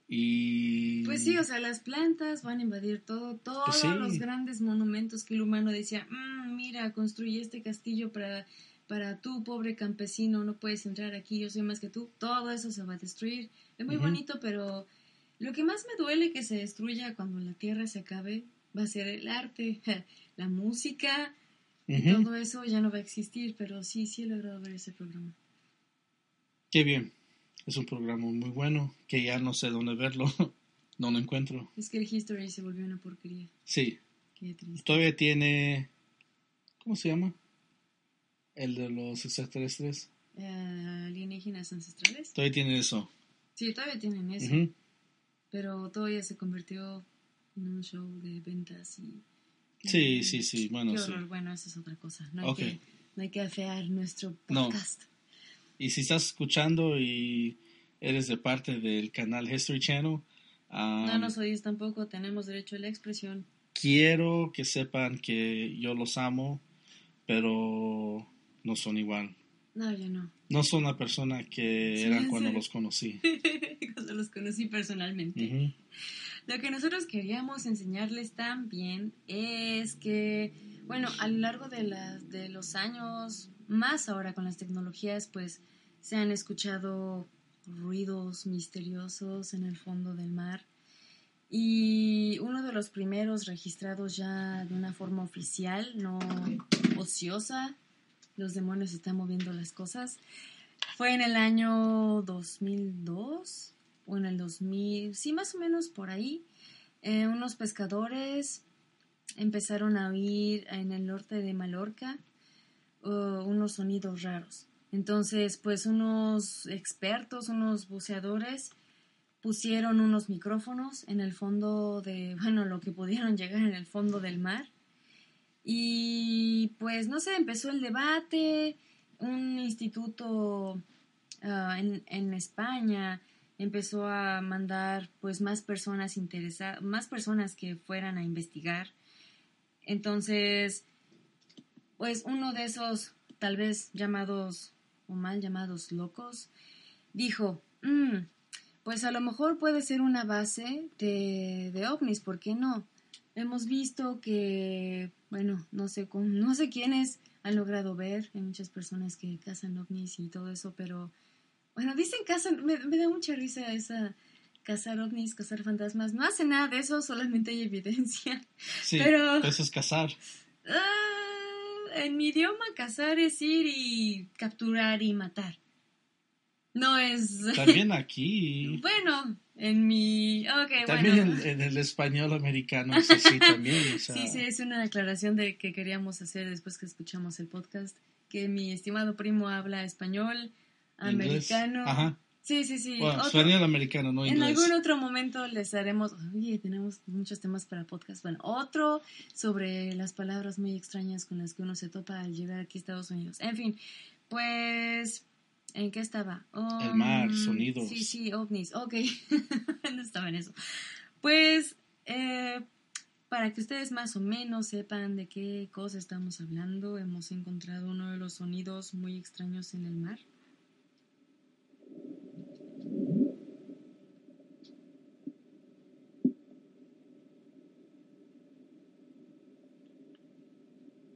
S2: y...
S1: Pues sí, o sea, las plantas van a invadir todo, todos
S2: Pues sí.
S1: los grandes monumentos que el humano decía, "Mm, mira, construí este castillo para, para tú, pobre campesino, no puedes entrar aquí, yo soy más que tú. Todo eso se va a destruir. Es muy bonito, pero lo que más me duele que se destruya cuando la tierra se acabe va a ser el arte, <laughs> la música, y
S2: Ujú.
S1: todo eso ya no va a existir, pero sí, sí he logrado ver ese programa.
S2: Qué bien. Es un programa muy bueno que ya no sé dónde verlo. <laughs> no lo encuentro.
S1: Es que el History se volvió una porquería.
S2: Sí,
S1: Qué triste.
S2: todavía tiene... ¿Cómo se llama? El de los extraterrestres.
S1: Eh, alienígenas ancestrales.
S2: Todavía tiene eso.
S1: Sí, todavía tienen eso.
S2: Ujú.
S1: Pero todo ya se convirtió en un show de ventas y...
S2: Sí, sí, sí, bueno,
S1: Qué
S2: sí.
S1: horror. Bueno, eso es otra cosa. No hay,
S2: Ok.
S1: que, no hay que afear nuestro
S2: No. Y si estás escuchando y eres de parte del canal History Channel, um,
S1: no nos oyes tampoco, tenemos derecho a la expresión.
S2: quiero que sepan que yo los amo, pero no son igual.
S1: No, yo no.
S2: No son la persona que
S1: Sí,
S2: eran cuando los conocí. <laughs>
S1: Cuando los conocí personalmente. Lo que nosotros queríamos enseñarles también es que, bueno, a lo largo de, las de los años, más ahora con las tecnologías, pues se han escuchado ruidos misteriosos en el fondo del mar. Y uno de los primeros registrados ya de una forma oficial, no ociosa, los demonios están moviendo las cosas, fue en el año 2002 o en el 2000, sí, más o menos por ahí. Eh, unos pescadores empezaron a oír en el norte de Mallorca uh, unos sonidos raros. Entonces, pues unos expertos, unos buceadores, pusieron unos micrófonos en el fondo de, <laughs> bueno, lo que pudieron llegar en el fondo del mar. Y pues, no sé, empezó el debate, un instituto ah, en, en España empezó a mandar pues más personas interesadas, más personas que fueran a investigar. Entonces, pues uno de esos tal vez llamados o mal llamados locos dijo, "Mm, pues a lo mejor puede ser una base de, de ovnis, ¿por qué no? Hemos visto que, bueno, no sé, con, <laughs> no sé quiénes han logrado ver, hay muchas personas que cazan ovnis y todo eso, pero bueno, dicen cazan, me, me da mucha risa esa cazar ovnis, cazar fantasmas. No hace nada de eso, solamente hay evidencia.
S2: Sí,
S1: Pero-
S2: eso es cazar.
S1: Ah, en mi idioma, cazar es ir y capturar y matar. No es... <laughs>
S2: También aquí.
S1: bueno, en mi... Ok,
S2: También
S1: bueno.
S2: en, en el español americano es así también. O sea, <laughs>
S1: Sí, sí, es una declaración de que queríamos hacer después que escuchamos el podcast, que mi estimado primo habla español,
S2: inglés.
S1: americano.
S2: Ajá.
S1: Sí, sí, sí.
S2: Bueno,
S1: Otro-
S2: español americano, no
S1: En
S2: inglés.
S1: algún otro momento les haremos, oye, tenemos muchos temas para podcast. Bueno, otro sobre las palabras muy extrañas con las que uno se topa al llegar aquí a Estados Unidos. En fin, pues, ¿en qué estaba?
S2: El mar,
S1: Um,
S2: sonidos.
S1: Sí, sí, ovnis, ok. <laughs> no estaba en eso. Pues, eh, para que ustedes más o menos sepan de qué cosa estamos hablando, hemos encontrado uno de los sonidos muy extraños en el mar.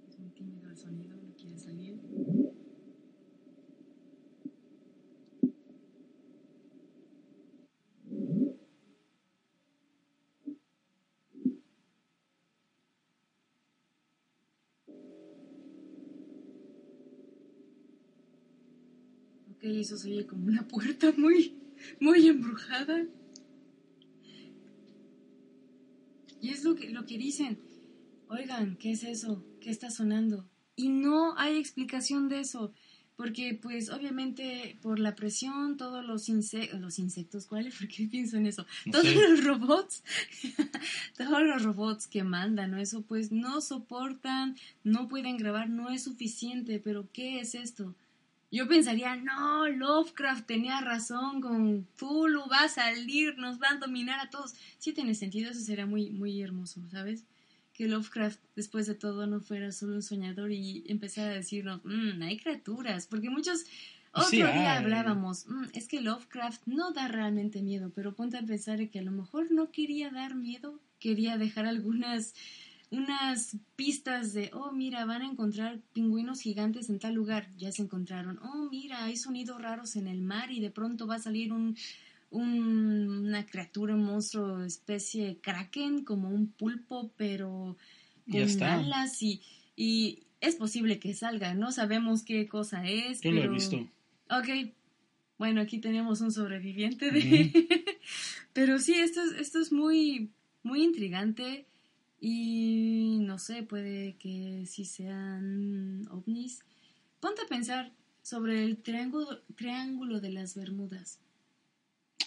S1: Es muy tímido el sonido, no quiere salir. Eso se oye como una puerta muy, muy embrujada. Y es lo que, lo que dicen. Oigan, ¿qué es eso? ¿Qué está sonando? Y no hay explicación de eso. Porque, pues, obviamente, por la presión, todos los, inse- los insectos, ¿cuáles? <laughs> ¿Por qué pienso en eso?
S2: No
S1: todos
S2: sé.
S1: los robots, <laughs> todos los robots que mandan. Eso, pues, no soportan, no pueden grabar, no es suficiente. Pero, ¿qué es esto? Yo pensaría, no, Lovecraft tenía razón con Tulu, va a salir, nos va a dominar a todos. Sí tiene sentido, eso sería muy, muy hermoso, ¿sabes? Que Lovecraft, después de todo, no fuera solo un soñador y empezara a decirnos, mmm, hay criaturas, porque muchos... Otro día hablábamos, mm, es que Lovecraft no da realmente miedo, pero ponte a pensar que a lo mejor no quería dar miedo, quería dejar algunas unas pistas de, oh, mira, van a encontrar pingüinos gigantes en tal lugar, ya se encontraron. Oh, mira, hay sonidos raros en el mar y de pronto va a salir un, una criatura, un monstruo, especie kraken, como un pulpo, pero con alas y, y es posible que salga. No sabemos qué cosa es. Yo lo he visto. Ok, bueno, aquí tenemos un sobreviviente de... <laughs> pero sí, esto es, esto es muy, muy intrigante y no sé, puede que sí sean ovnis. Ponte a pensar sobre el triángulo, triángulo de las Bermudas.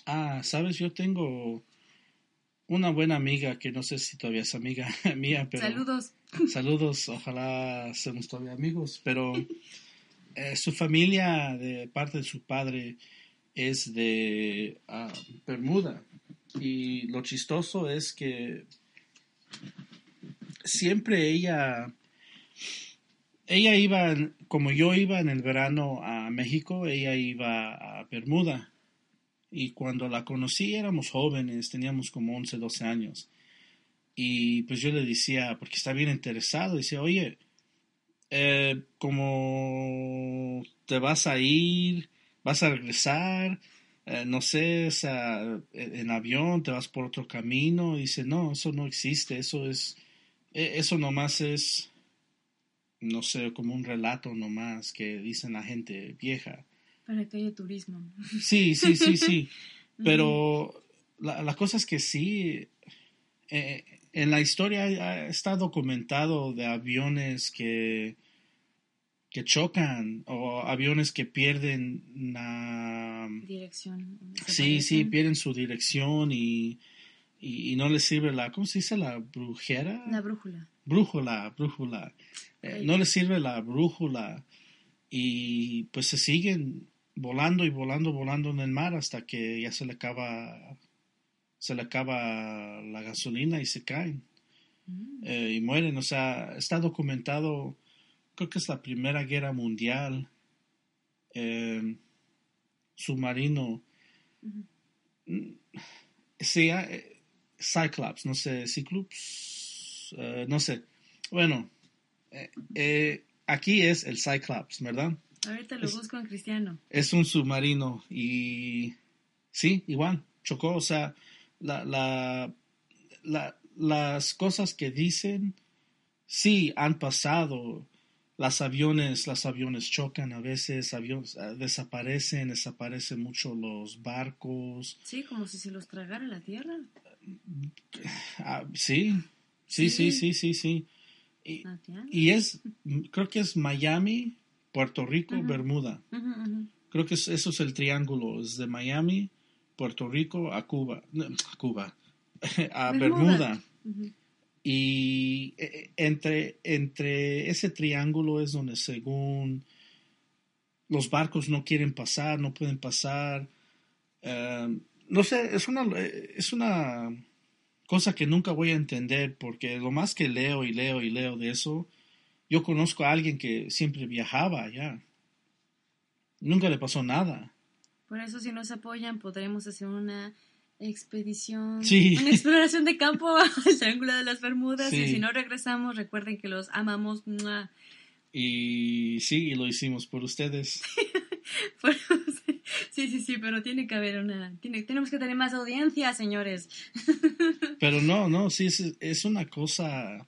S2: Ah, sabes, yo tengo una buena amiga que no sé si todavía es amiga <laughs> mía, pero... Saludos. Saludos, ojalá seamos todavía amigos, pero <laughs> eh, su familia, de parte de su padre, es de ah, Bermuda. Y lo chistoso es que siempre ella, ella iba, como yo iba en el verano a México, ella iba a Bermuda. Y cuando la conocí éramos jóvenes, teníamos como 11, 12 años. Y pues yo le decía, porque está bien interesado, decía, oye, eh, como te vas a ir, vas a regresar, eh, no sé, en avión, te vas por otro camino. dice, no, eso no existe, eso es, e, eso nomás es, no sé, como un relato nomás que dicen la gente vieja.
S1: Para que haya turismo.
S2: Sí, sí, sí, sí. <laughs> Pero la, cosa es que sí, eh, en la historia está documentado de aviones que que chocan o aviones que pierden la dirección. Sí, sí, pierden su dirección y, y, no les sirve la, ¿cómo se dice? La brujera.
S1: La brújula.
S2: Brújula, brújula. Eh, no les sirve la brújula y pues se siguen volando y volando, volando en el mar hasta que ya se le acaba, se le acaba la gasolina y se caen mm. eh, y mueren. O sea, está documentado creo que es la Primera Guerra Mundial, eh, submarino, mm, sí, eh, Cyclops, no sé, Cyclops, eh, no sé. Bueno, aquí es el Cyclops, ¿verdad?
S1: Ahorita lo busco en cristiano.
S2: Es un submarino y sí, igual, chocó, o sea, la, la, las cosas que dicen, sí, han pasado las aviones, las aviones chocan a veces, aviones ah, desaparecen, desaparecen mucho los barcos.
S1: Sí, como si se los tragara la tierra.
S2: Ah, sí, sí, sí, sí, sí, sí. Y, es, creo que es Miami, Puerto Rico, Bermuda. Creo que eso es el triángulo, es de Miami, Puerto Rico a Cuba, a Cuba, <laughs> a Bermuda. Y e, e, entre, entre ese triángulo es donde según los barcos no quieren pasar, no pueden pasar. Em, no sé, es una, es una cosa que nunca voy a entender porque lo más que leo y leo y leo de eso, yo conozco a alguien que siempre viajaba allá. Nunca le pasó nada.
S1: Por eso si nos apoyan podremos hacer una expedición, una exploración de campo <laughs> al Triángulo de las Bermudas y si no regresamos recuerden que los amamos.
S2: Y sí, lo hicimos por ustedes. <laughs>
S1: sí, sí, sí, pero tiene que haber una, tiene, tenemos que tener más audiencia, señores. <laughs>
S2: pero no, no, sí, es, es una cosa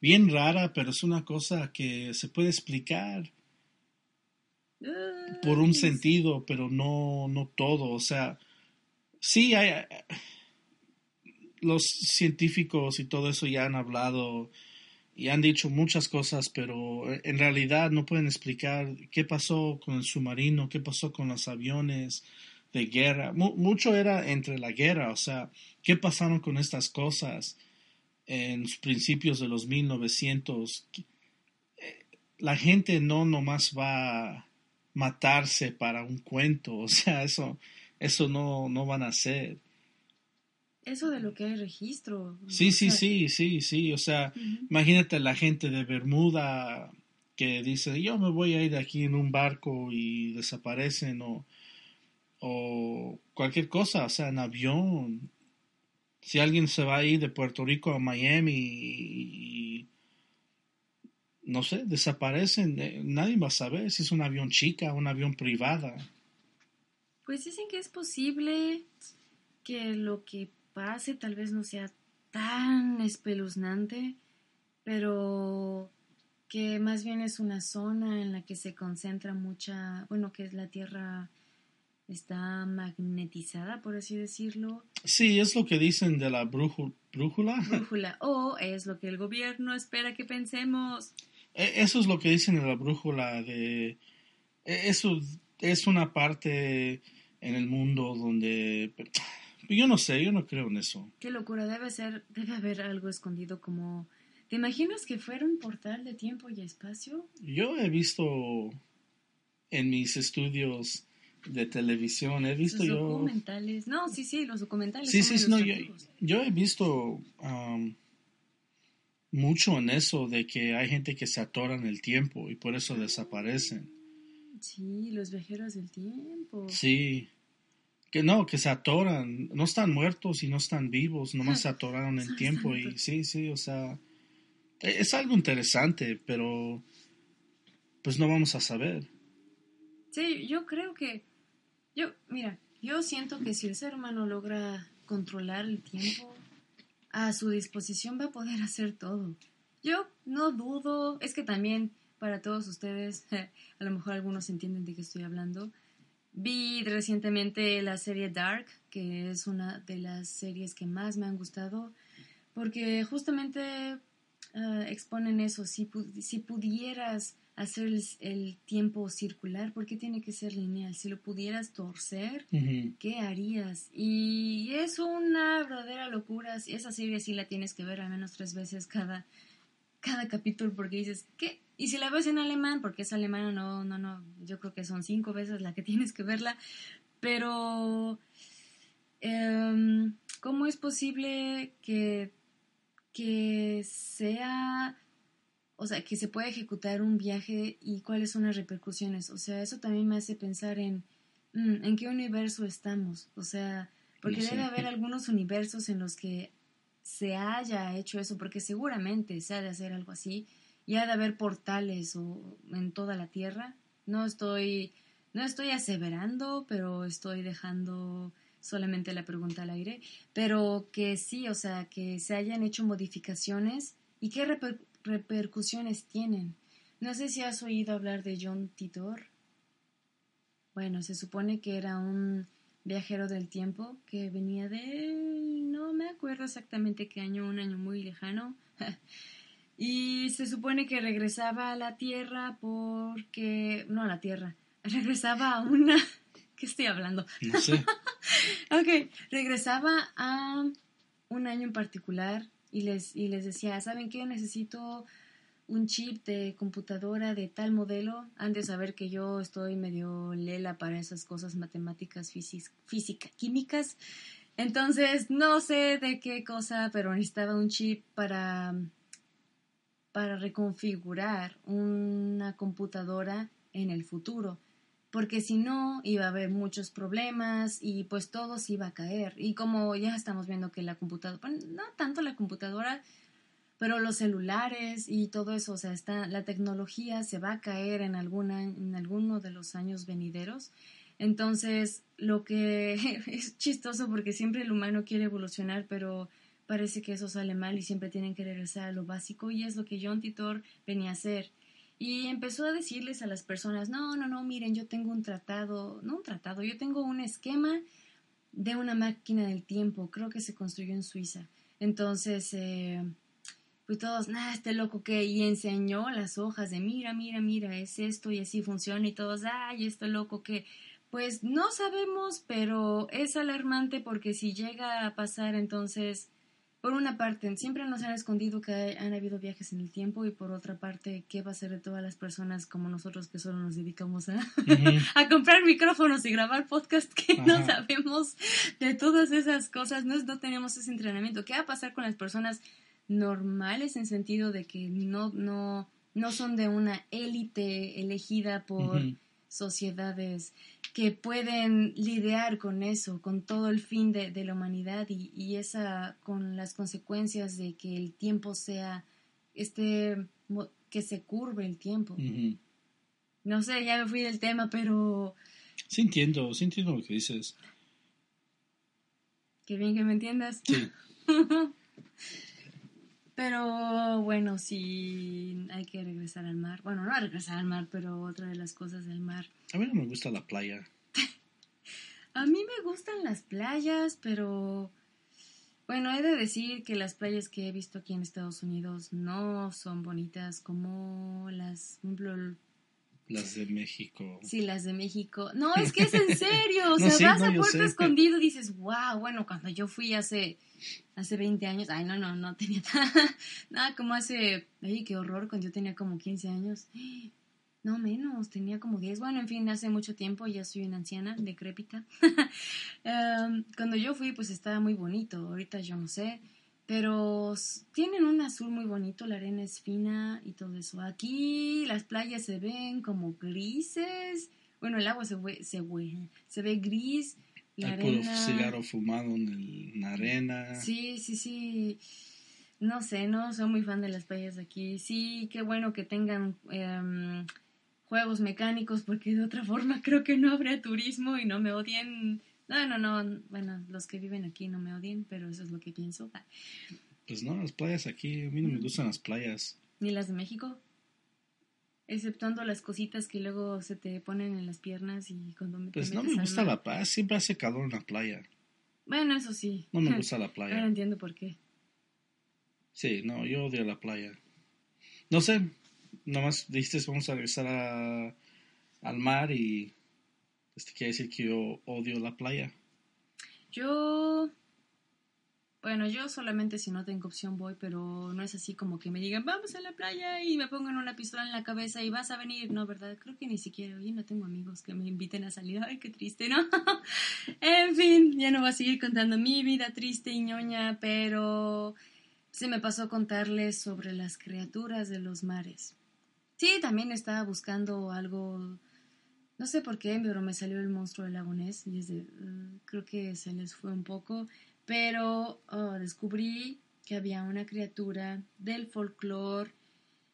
S2: bien rara, pero es una cosa que se puede explicar por un sentido, pero no, no todo, o sea, sí, hay, los científicos y todo eso ya han hablado y han dicho muchas cosas, pero en realidad no pueden explicar qué pasó con el submarino, qué pasó con los aviones de guerra. mucho era entre la guerra, o sea, qué pasaron con estas cosas en los principios de los 1900. La gente no nomás va matarse para un cuento, <laughs> o sea, eso, eso no, no van a hacer.
S1: Eso de lo que hay registro.
S2: Sí, sí, sí, sí, sí, o sea, imagínate la gente de Bermuda que dice, yo me voy a ir aquí en un barco y desaparecen o, o cualquier cosa, o sea, en avión. Si alguien se va a ir de Puerto Rico a Miami y, no sé, desaparecen, eh, nadie va a saber si es un avión chica, un avión privada.
S1: Pues dicen que es posible que lo que pase tal vez no sea tan espeluznante, pero que más bien es una zona en la que se concentra mucha, bueno, que es la Tierra está magnetizada, por así decirlo.
S2: Sí, es lo que dicen de la brújula.
S1: Brújula, o es lo que el gobierno espera que pensemos.
S2: E, eso es lo que dicen de la brújula, de... E, eso es una parte en el mundo donde... Yo no sé, yo no creo en eso.
S1: Qué locura, debe ser, debe haber algo escondido como ¿Te imaginas que fuera un portal de tiempo y espacio?
S2: Yo he visto en mis estudios de televisión, he visto
S1: los documentales. No, sí, sí, los documentales.
S2: Sí, sí, no, yo, he visto mucho en eso de que hay gente que se atora en el tiempo y por eso desaparecen.
S1: Sí, los viajeros del tiempo.
S2: Sí. Que no, que se atoran, no están muertos y no están vivos, nomás se atoraron en el <laughs> tiempo y sí, sí, o sea, es algo interesante, pero pues no vamos a saber.
S1: Sí, yo creo que, yo, mira, yo siento que si el ser humano logra controlar el tiempo, a su disposición va a poder hacer todo. Yo no dudo, es que también para todos ustedes, <laughs> a lo mejor algunos entienden de qué estoy hablando, vi recientemente la serie Dark, que es una de las series que más me han gustado, porque justamente Ah, exponen eso. Si, si pudieras hacer el, tiempo circular, ¿por qué tiene que ser lineal? Si lo pudieras torcer, ¿qué harías? Y es una verdadera locura. Esa serie sí la tienes que ver al menos tres veces cada, cada capítulo porque dices, ¿qué? Y si la ves en alemán, porque es alemana, no, no, no, yo creo que son cinco veces la que <laughs> tienes que verla. Pero, em, ¿cómo es posible que que sea, o sea, que se pueda ejecutar un viaje y cuáles son las repercusiones. O sea, eso también me hace pensar en, mm, en qué universo estamos. O sea, porque debe haber algunos universos en los que se haya hecho eso, porque seguramente se ha de hacer algo así, y ha de haber portales o en toda la Tierra. No estoy, no estoy aseverando, pero estoy dejando solamente la pregunta al aire, pero que sí, o sea, que se hayan hecho modificaciones y qué repercusiones tienen. No sé si has oído hablar de John Titor. Bueno, se supone que era un viajero del tiempo que venía de... no me acuerdo exactamente qué año, un año muy lejano. <laughs> y se supone que regresaba a la Tierra porque... no a la Tierra, <laughs> regresaba a una <laughs> qué estoy hablando? No sé. ok, regresaba a un año en particular y les, y les decía, ¿saben qué? Necesito un chip de computadora de tal modelo. Han de saber que yo estoy medio lela para esas cosas matemáticas, física, químicas. Entonces, no sé de qué cosa, pero necesitaba un chip para, para reconfigurar una computadora en el futuro porque si no iba a haber muchos problemas y pues todo se iba a caer. Y como ya estamos viendo que la computadora, no tanto la computadora, pero los celulares y todo eso, o sea, está, la tecnología se va a caer en, alguna, en alguno de los años venideros. Entonces, lo que <laughs> es chistoso porque siempre el humano quiere evolucionar, pero parece que eso sale mal y siempre tienen que regresar a lo básico y es lo que John Titor venía a hacer y empezó a decirles a las personas, no, no, no, miren, yo tengo un tratado, no un tratado, yo tengo un esquema de una máquina del tiempo, creo que se construyó en Suiza. Entonces, eh, pues todos, nada, este loco que, y enseñó las hojas de, mira, mira, mira, es esto y así funciona y todos, ay, este loco que, pues no sabemos, pero es alarmante porque si llega a pasar, entonces por una parte, siempre nos han escondido que han habido viajes en el tiempo y por otra parte, ¿qué va a ser de todas las personas como nosotros que solo nos dedicamos a, <laughs> a comprar micrófonos y grabar podcast que no sabemos de todas esas cosas, no, no tenemos ese entrenamiento? ¿Qué va a pasar con las personas normales en sentido de que no, no, no son de una élite elegida por sociedades que pueden lidiar con eso, con todo el fin de, la humanidad y, esa, con las consecuencias de que el tiempo sea, este, que se curve el tiempo. No sé, ya me fui del tema, pero...
S2: Sí entiendo, sí entiendo lo que dices.
S1: Qué bien que me entiendas. Sí. <laughs> Pero bueno, sí hay que regresar al mar. Bueno, no a regresar al mar, pero otra de las cosas del mar.
S2: A mí no me gusta la playa. <laughs>
S1: a mí me gustan las playas, pero bueno, he de decir que las playas que he visto aquí en Estados Unidos no son bonitas como las, por ejemplo,
S2: las de México.
S1: Sí, las de México. No, es que es en <laughs> serio. O sea, vas a Puerto Escondido y dices, wow, bueno, cuando yo fui hace hace 20 años, ay, no, no, no tenía <laughs> nada, como hace, ay, qué horror, cuando yo tenía como 15 años. <gasps> No menos, tenía como 10. Bueno, en fin, hace mucho tiempo, ya soy una anciana, decrépita. <laughs> Em, cuando yo fui, pues estaba muy bonito. Ahorita yo no sé. Pero tienen un azul muy bonito, la arena es fina y todo eso. Aquí las playas se ven como grises. Bueno, el agua se ve, se ve, se ve gris
S2: la arena. cigarro fumado en, la arena.
S1: Sí, sí, sí. No sé, no soy muy fan de las playas aquí. Sí, qué bueno que tengan em, juegos mecánicos porque de otra forma creo que no habría turismo y no me odien. No, no, no. Bueno, los que viven aquí no me odien, pero eso es lo que pienso.
S2: Pues no, las playas aquí, a mí no me gustan las playas.
S1: ¿Ni las de México? Exceptuando las cositas que luego se te ponen en las piernas y cuando
S2: me Pues no me gusta la paz, siempre hace calor en la playa.
S1: Bueno, eso sí.
S2: No me <laughs> gusta la playa.
S1: Ahora entiendo por qué.
S2: Sí, no, yo odio la playa. No sé, nomás dijiste vamos a regresar a, al mar y este quiere decir que yo odio la playa.
S1: Yo bueno, yo solamente si no tengo opción voy, pero no es así como que me digan, vamos a la playa y me pongan una pistola en la cabeza y vas a venir. No, ¿verdad? Creo que ni siquiera, oye, no tengo amigos que me inviten a salir. Ay, qué triste, ¿no? <laughs> en fin, ya no voy a seguir contando mi vida triste y ñoña, pero se me pasó contarles sobre las criaturas de los mares. Sí, también estaba buscando algo, no sé por qué, pero me salió el monstruo del lago Ness y desde, uh, creo que se les fue un poco pero oh, descubrí que había una criatura del folclore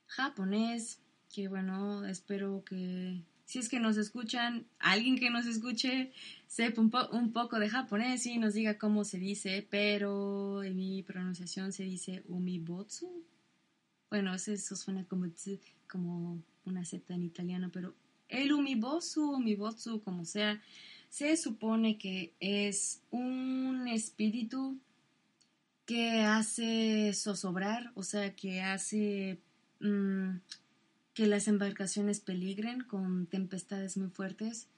S1: japonés que bueno, espero que si es que nos escuchan, alguien que nos escuche sepa un, un, poco de japonés y nos diga cómo se dice, pero en mi pronunciación se dice umibotsu. Bueno, eso suena como, como una Z en italiano, pero el umibotsu, umibotsu, como sea, se supone que es un espíritu que hace zozobrar, o sea, que hace mm, que las embarcaciones peligren con tempestades muy fuertes.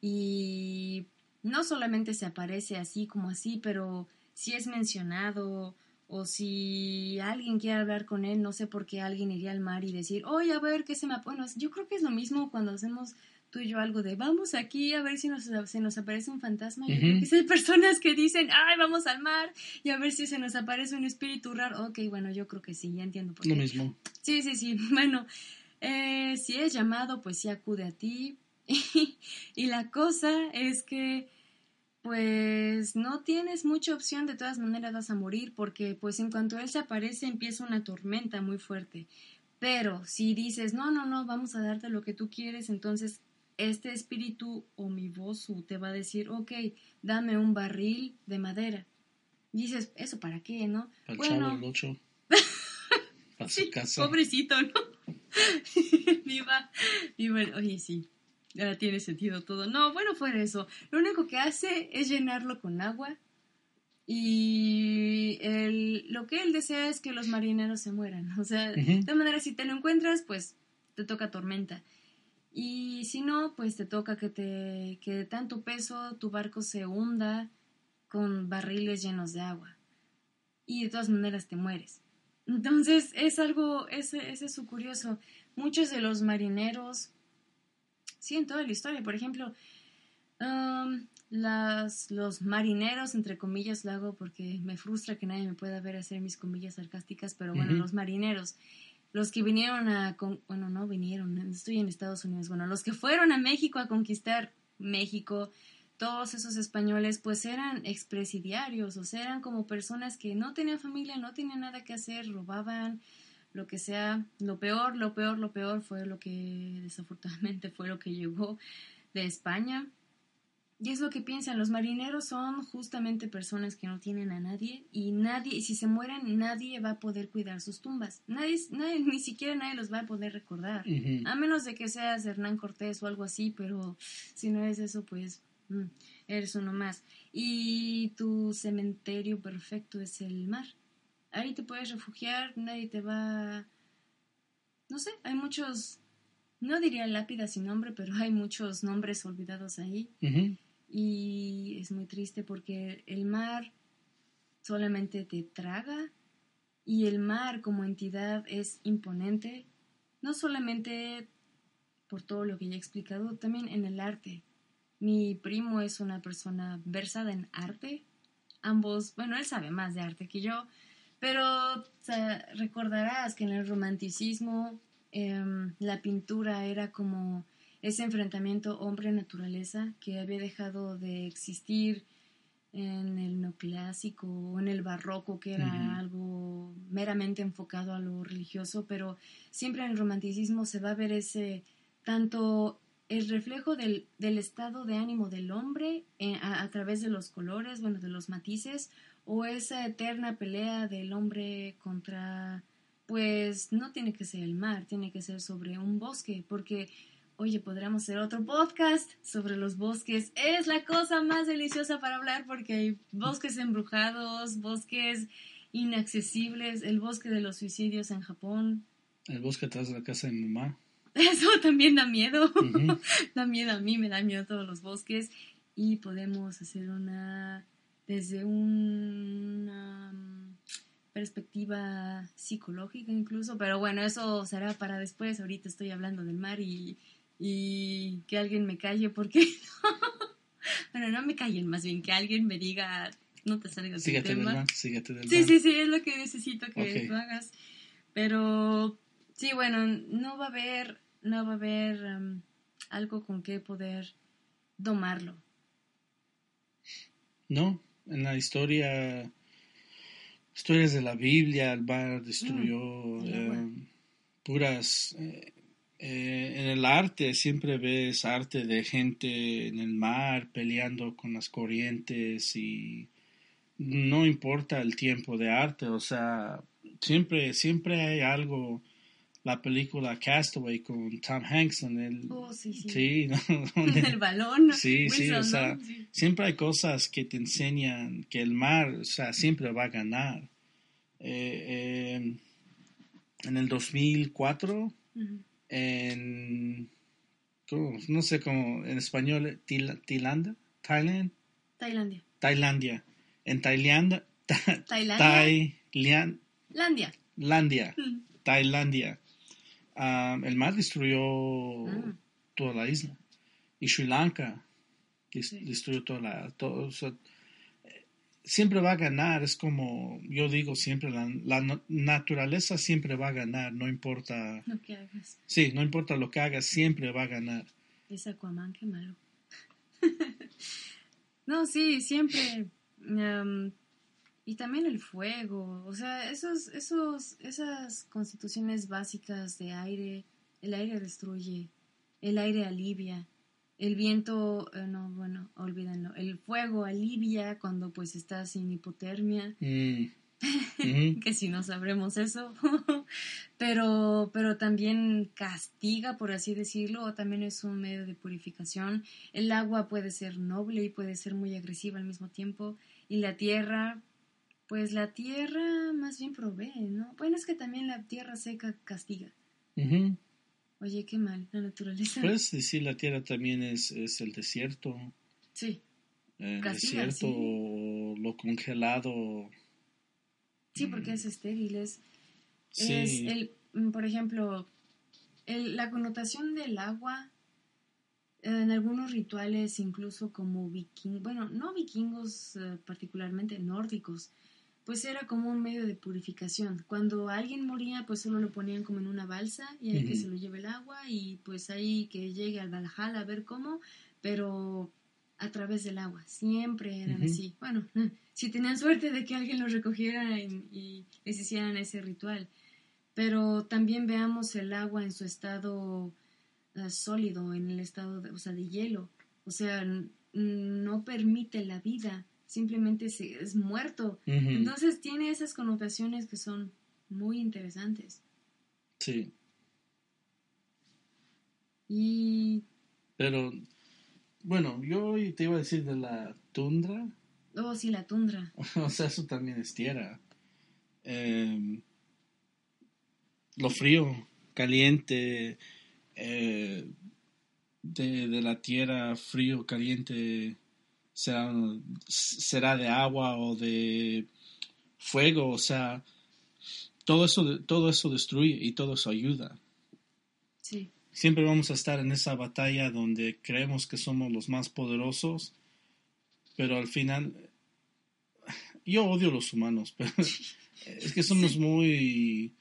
S1: Y no solamente se aparece así como así, pero si es mencionado o si alguien quiere hablar con él, no sé por qué alguien iría al mar y decir, oye, a ver qué se me... Bueno, yo creo que es lo mismo cuando hacemos tú y yo algo de vamos aquí a ver si nos, se nos aparece un fantasma. Y hay personas que dicen, ay, vamos al mar y a ver si se nos aparece un espíritu raro. Ok, bueno, yo creo que sí, ya entiendo por qué.
S2: Lo mismo.
S1: Sí, sí, sí. <laughs> Bueno, eh, si es llamado, pues sí acude a ti. <laughs> y la cosa es que pues no tienes mucha opción, de todas maneras vas a morir porque pues en cuanto él se aparece empieza una tormenta muy fuerte. Pero si dices, no, no, no, vamos a darte lo que tú quieres, entonces este espíritu o mi voz te va a decir, ok, dame un barril de madera. Y dices, ¿eso para qué, no?
S2: Para bueno, chavo para <laughs> su casa.
S1: Pobrecito, ¿no? <laughs> viva, viva, oye, sí, ahora tiene sentido todo. No, bueno, fuera eso. Lo único que hace es llenarlo con agua y el, lo que él desea es que los marineros se mueran. O sea, de todas manera, si te lo encuentras, pues te toca tormenta. Y si no, pues te toca que, te, que de tanto peso tu barco se hunda con barriles llenos de agua. y de todas maneras te mueres. Entonces es algo, ese, ese es su curioso. Muchos de los marineros, sí, en toda la historia, por ejemplo, um, las, los marineros, entre comillas, lo hago porque me frustra que nadie me pueda ver hacer mis comillas sarcásticas, pero bueno, los marineros, los que vinieron a, bueno, no vinieron, estoy en Estados Unidos, bueno, los que fueron a México a conquistar México, todos esos españoles pues eran expresidiarios, o sea, eran como personas que no tenían familia, no tenían nada que hacer, robaban, lo que sea. Lo peor, lo peor, lo peor fue lo que desafortunadamente fue lo que llegó de España. Y es lo que piensan, los marineros son justamente personas que no tienen a nadie y nadie, y si se mueren, nadie va a poder cuidar sus tumbas. Nadie, nadie ni siquiera nadie los va a poder recordar. A menos de que seas Hernán Cortés o algo así, pero si no es eso, pues mm, eres uno más. Y tu cementerio perfecto es el mar. Ahí te puedes refugiar, nadie te va... No sé, hay muchos, no diría lápidas sin nombre, pero hay muchos nombres olvidados ahí. Y es muy triste porque el mar solamente te traga y el mar como entidad es imponente, no solamente por todo lo que ya he explicado, también en el arte. Mi primo es una persona versada en arte, ambos, bueno, él sabe más de arte que yo, pero recordarás que en el romanticismo em, la pintura era como ese enfrentamiento hombre-naturaleza que había dejado de existir en el neoclásico o en el barroco, que era algo meramente enfocado a lo religioso, pero siempre en el romanticismo se va a ver ese tanto el reflejo del, estado de ánimo del hombre eh, a, través de los colores, bueno, de los matices, o esa eterna pelea del hombre contra, pues no tiene que ser el mar, tiene que ser sobre un bosque, porque oye, podríamos hacer otro podcast sobre los bosques. Es la cosa más deliciosa para hablar porque hay bosques embrujados, bosques inaccesibles, el bosque de los suicidios en Japón.
S2: El bosque atrás de la casa de mi mamá. <laughs>
S1: Eso también da miedo. <laughs> da miedo a mí, me da miedo todos los bosques. Y podemos hacer una, desde una perspectiva psicológica incluso, pero bueno, eso será para después. Ahorita estoy hablando del mar y y que alguien me calle porque <laughs> bueno no me callen más bien que alguien me diga no te salgas del tema. sí sí sí es lo que necesito que tú hagas. Pero sí bueno no va a haber no va a haber um, algo con que poder domarlo.
S2: No en la historia historias de la Biblia el bar destruyó mm, eh, puras eh, eh, en el arte siempre ves arte de gente en el mar peleando con las corrientes y no importa el tiempo de arte, o sea, siempre, siempre hay algo. La película Castaway con Tom Hanks en el,
S1: oh, sí, sí.
S2: Sí, <laughs> <laughs>
S1: el balón.
S2: Sí, sí, o sea, siempre hay cosas que te enseñan que el mar, o sea, siempre va a ganar. Eh, eh, en el 2004, en, no sé cómo, en español, Tailandia, Thailand,
S1: Tailandia.
S2: Tailandia. En Tailandia, <laughs> Tailandia. Landia. Mm. Tailandia. El mar destruyó ah. toda la isla. Y Sri Lanka destruyó toda la... Todo, siempre va a ganar, es como yo digo siempre, la, naturaleza siempre va a ganar, no importa...
S1: Lo que hagas.
S2: Sí, no importa lo que hagas, siempre va a ganar.
S1: Es Aquaman, qué malo. <laughs> no, sí, siempre. Y también el fuego, o sea, esos, esos, esas constituciones básicas de aire, el aire destruye, el aire alivia, el viento, eh, no, bueno, olvídenlo, el fuego alivia cuando pues estás sin hipotermia. Mm. <laughs> que si no sabremos eso, <laughs> pero, pero también castiga, por así decirlo, o también es un medio de purificación. El agua puede ser noble y puede ser muy agresiva al mismo tiempo, y la tierra, pues la tierra más bien provee, ¿no? Bueno, es que también la tierra seca castiga. Oye, qué mal, la naturaleza.
S2: Puedes decir, la tierra también es, el desierto.
S1: Sí.
S2: El desierto, lo congelado.
S1: Sí, porque es estéril, es, el, mm, por ejemplo, la connotación del agua en algunos rituales, incluso como vikingos, bueno, no vikingos eh, particularmente nórdicos, pues era como un medio de purificación. Cuando alguien moría, pues solo lo ponían como en una balsa y ahí que se lo lleve el agua y pues ahí que llegue al Valhalla a ver cómo, pero a través del agua. Siempre eran así. Bueno, <laughs> si tenían suerte de que alguien lo recogiera y, les hicieran ese ritual. Pero también veamos el agua en su estado eh, sólido, en el estado de, o sea, de hielo. O sea, no permite la vida simplemente se, es muerto. Entonces tiene esas connotaciones que son muy interesantes. Sí.
S2: Y... Pero, bueno, yo te iba a decir de la tundra.
S1: Oh, sí, la tundra. <laughs>
S2: o sea, eso también es tierra. Em, lo frío, caliente, eh, de, de, la tierra, frío, caliente, será, será de agua o de fuego, o sea, todo eso, todo eso destruye y todo eso ayuda. Sí. Siempre vamos a estar en esa batalla donde creemos que somos los más poderosos, pero al final, yo odio a los humanos, pero <laughs> es que somos muy,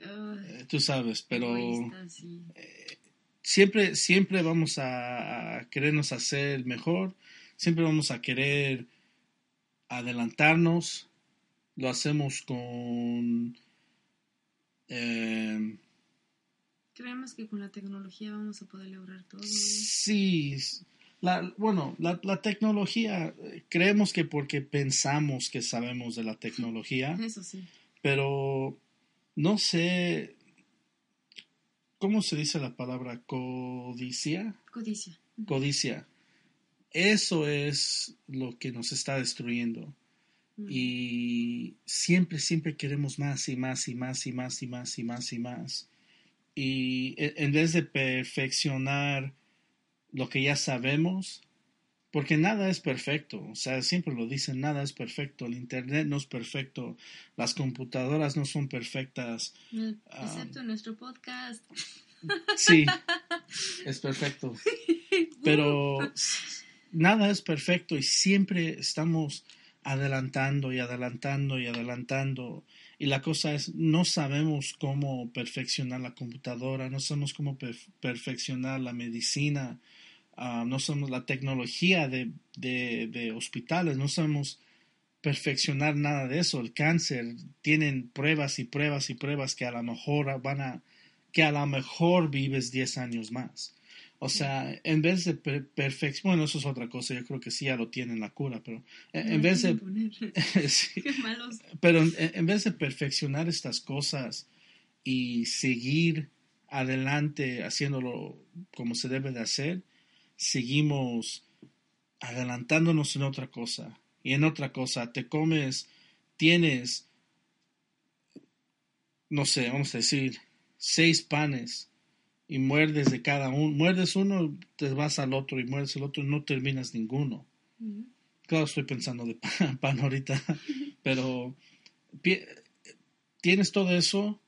S2: eh, tú sabes, pero eh, siempre, siempre vamos a, a querernos hacer mejor siempre vamos a querer adelantarnos, lo hacemos con...
S1: Eh, Creemos que con la tecnología vamos a poder lograr todo.
S2: Sí, la, bueno, la, la, tecnología, creemos que porque pensamos que sabemos de la tecnología. <laughs> Eso sí. Pero no sé, ¿cómo se dice la palabra codicia? Codicia. Codicia. Eso es lo que nos está destruyendo. Y siempre, siempre queremos más y más y más y más y más y más y más. Y e, en vez de perfeccionar lo que ya sabemos, porque nada es perfecto, o sea, siempre lo dicen, nada es perfecto, el Internet no es perfecto, las computadoras no son perfectas.
S1: Mm, excepto nuestro podcast.
S2: Sí, <laughs> es perfecto. <laughs> Pero nada es perfecto y siempre estamos adelantando y adelantando y adelantando. Y la cosa es, no sabemos cómo perfeccionar la computadora, no sabemos cómo perfeccionar la medicina, ah, no sabemos la tecnología de, de, hospitales, no sabemos perfeccionar nada de eso. El cáncer, tienen pruebas y pruebas y pruebas que a lo mejor van a, que a lo mejor vives 10 años más. O sea, en vez de perfección, bueno, eso es otra cosa, yo creo que sí ya lo tienen la cura, pero en, vez de... <laughs> Pero en, vez de perfeccionar estas cosas y seguir adelante haciéndolo como se debe de hacer, seguimos adelantándonos en otra cosa. Y en otra cosa, te comes, tienes, no sé, vamos a decir, seis panes y muerdes de cada uno. Muerdes uno, te vas al otro y muerdes el otro, no terminas ninguno. Claro, estoy pensando de pan, <laughs> ahorita, pero tienes todo eso,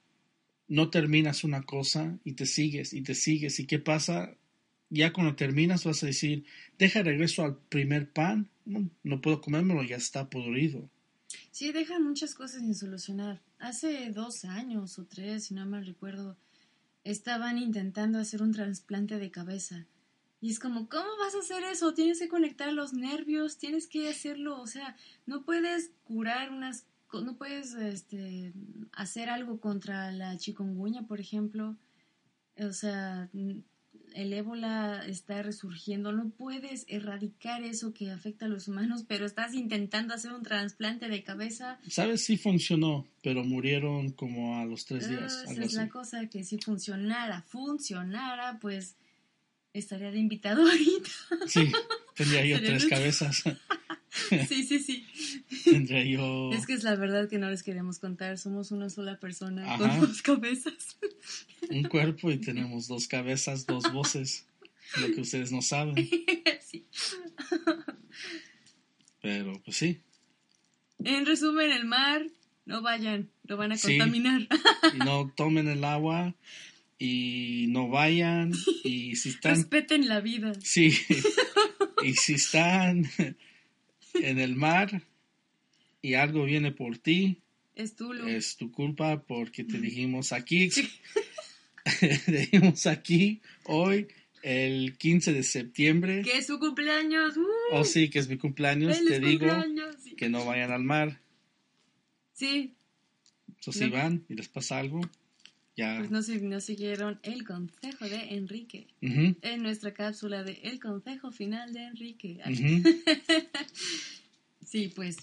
S2: no terminas una cosa y te sigues y te sigues. ¿Y qué pasa? Ya cuando terminas vas a decir, deja regreso al primer pan, no, puedo comérmelo, ya está podrido.
S1: Sí, dejan muchas cosas sin solucionar. Hace dos años o tres, si no me recuerdo, estaban intentando hacer un trasplante de cabeza. Y es como, ¿cómo vas a hacer eso? Tienes que conectar los nervios, tienes que hacerlo, o sea, no puedes curar unas, no puedes este, hacer algo contra la chikungunya, por ejemplo. O sea, el ébola está resurgiendo, no puedes erradicar eso que afecta a los humanos, pero estás intentando hacer un trasplante de cabeza.
S2: ¿Sabes? Sí funcionó, pero murieron como a los tres días.
S1: esa es la cosa, que si funcionara, funcionara, pues estaría de invitado <laughs> ahorita.
S2: Sí, tendría yo tres cabezas. <laughs> <laughs>
S1: Sí, sí, sí. Yo. Es que es la verdad que no les queremos contar. Somos una sola persona con dos cabezas.
S2: Un cuerpo y tenemos dos cabezas, dos voces. Lo que ustedes no saben. <laughs> Sí. Pero, pues sí.
S1: En resumen, el mar no vayan, lo van a contaminar.
S2: Y no tomen el agua y no vayan y si están...
S1: Respeten la vida.
S2: Sí, y si están en el mar y algo viene por ti,
S1: es tu,
S2: es tu culpa porque te dijimos aquí, <laughs> <laughs> te dijimos aquí hoy el 15 de septiembre.
S1: Que es su cumpleaños. ¡Uh!
S2: Oh, sí, que es mi cumpleaños. te digo que no vayan al mar.
S1: Sí.
S2: So, si van y les pasa algo, ya.
S1: Pues no, no siguieron el consejo de Enrique. En nuestra cápsula de El consejo final de Enrique. <laughs> sí, pues.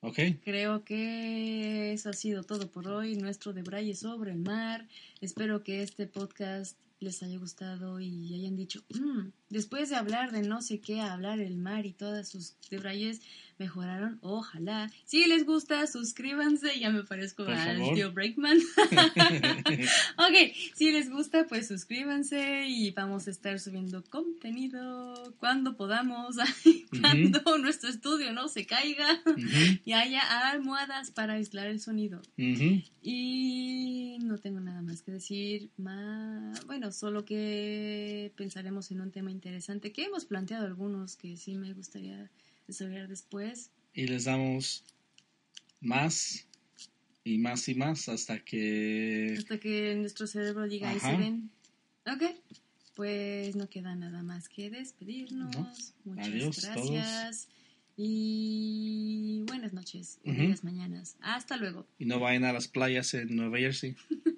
S2: Ok.
S1: Creo que eso ha sido todo por hoy. Nuestro debraye sobre el mar. Espero que este podcast les haya gustado y hayan dicho, mm, después de hablar de no sé qué, hablar el mar y todas sus debrayes mejoraron, ojalá. Si les gusta, suscríbanse, ya me parezco al tío Breakman. <laughs> ok, si les gusta, pues suscríbanse y vamos a estar subiendo contenido cuando podamos, <laughs> cuando nuestro estudio no se caiga y haya almohadas para aislar el sonido. Y no tengo nada más que decir, más, bueno, solo que pensaremos en un tema interesante que hemos planteado algunos que sí me gustaría después.
S2: Y les damos más y más y más hasta que...
S1: Hasta que nuestro cerebro diga y se ven. Ok, pues no queda nada más que despedirnos. Muchas gracias. Y buenas noches, buenas mañanas. Hasta luego.
S2: Y no vayan a las playas en Nueva Jersey. <laughs>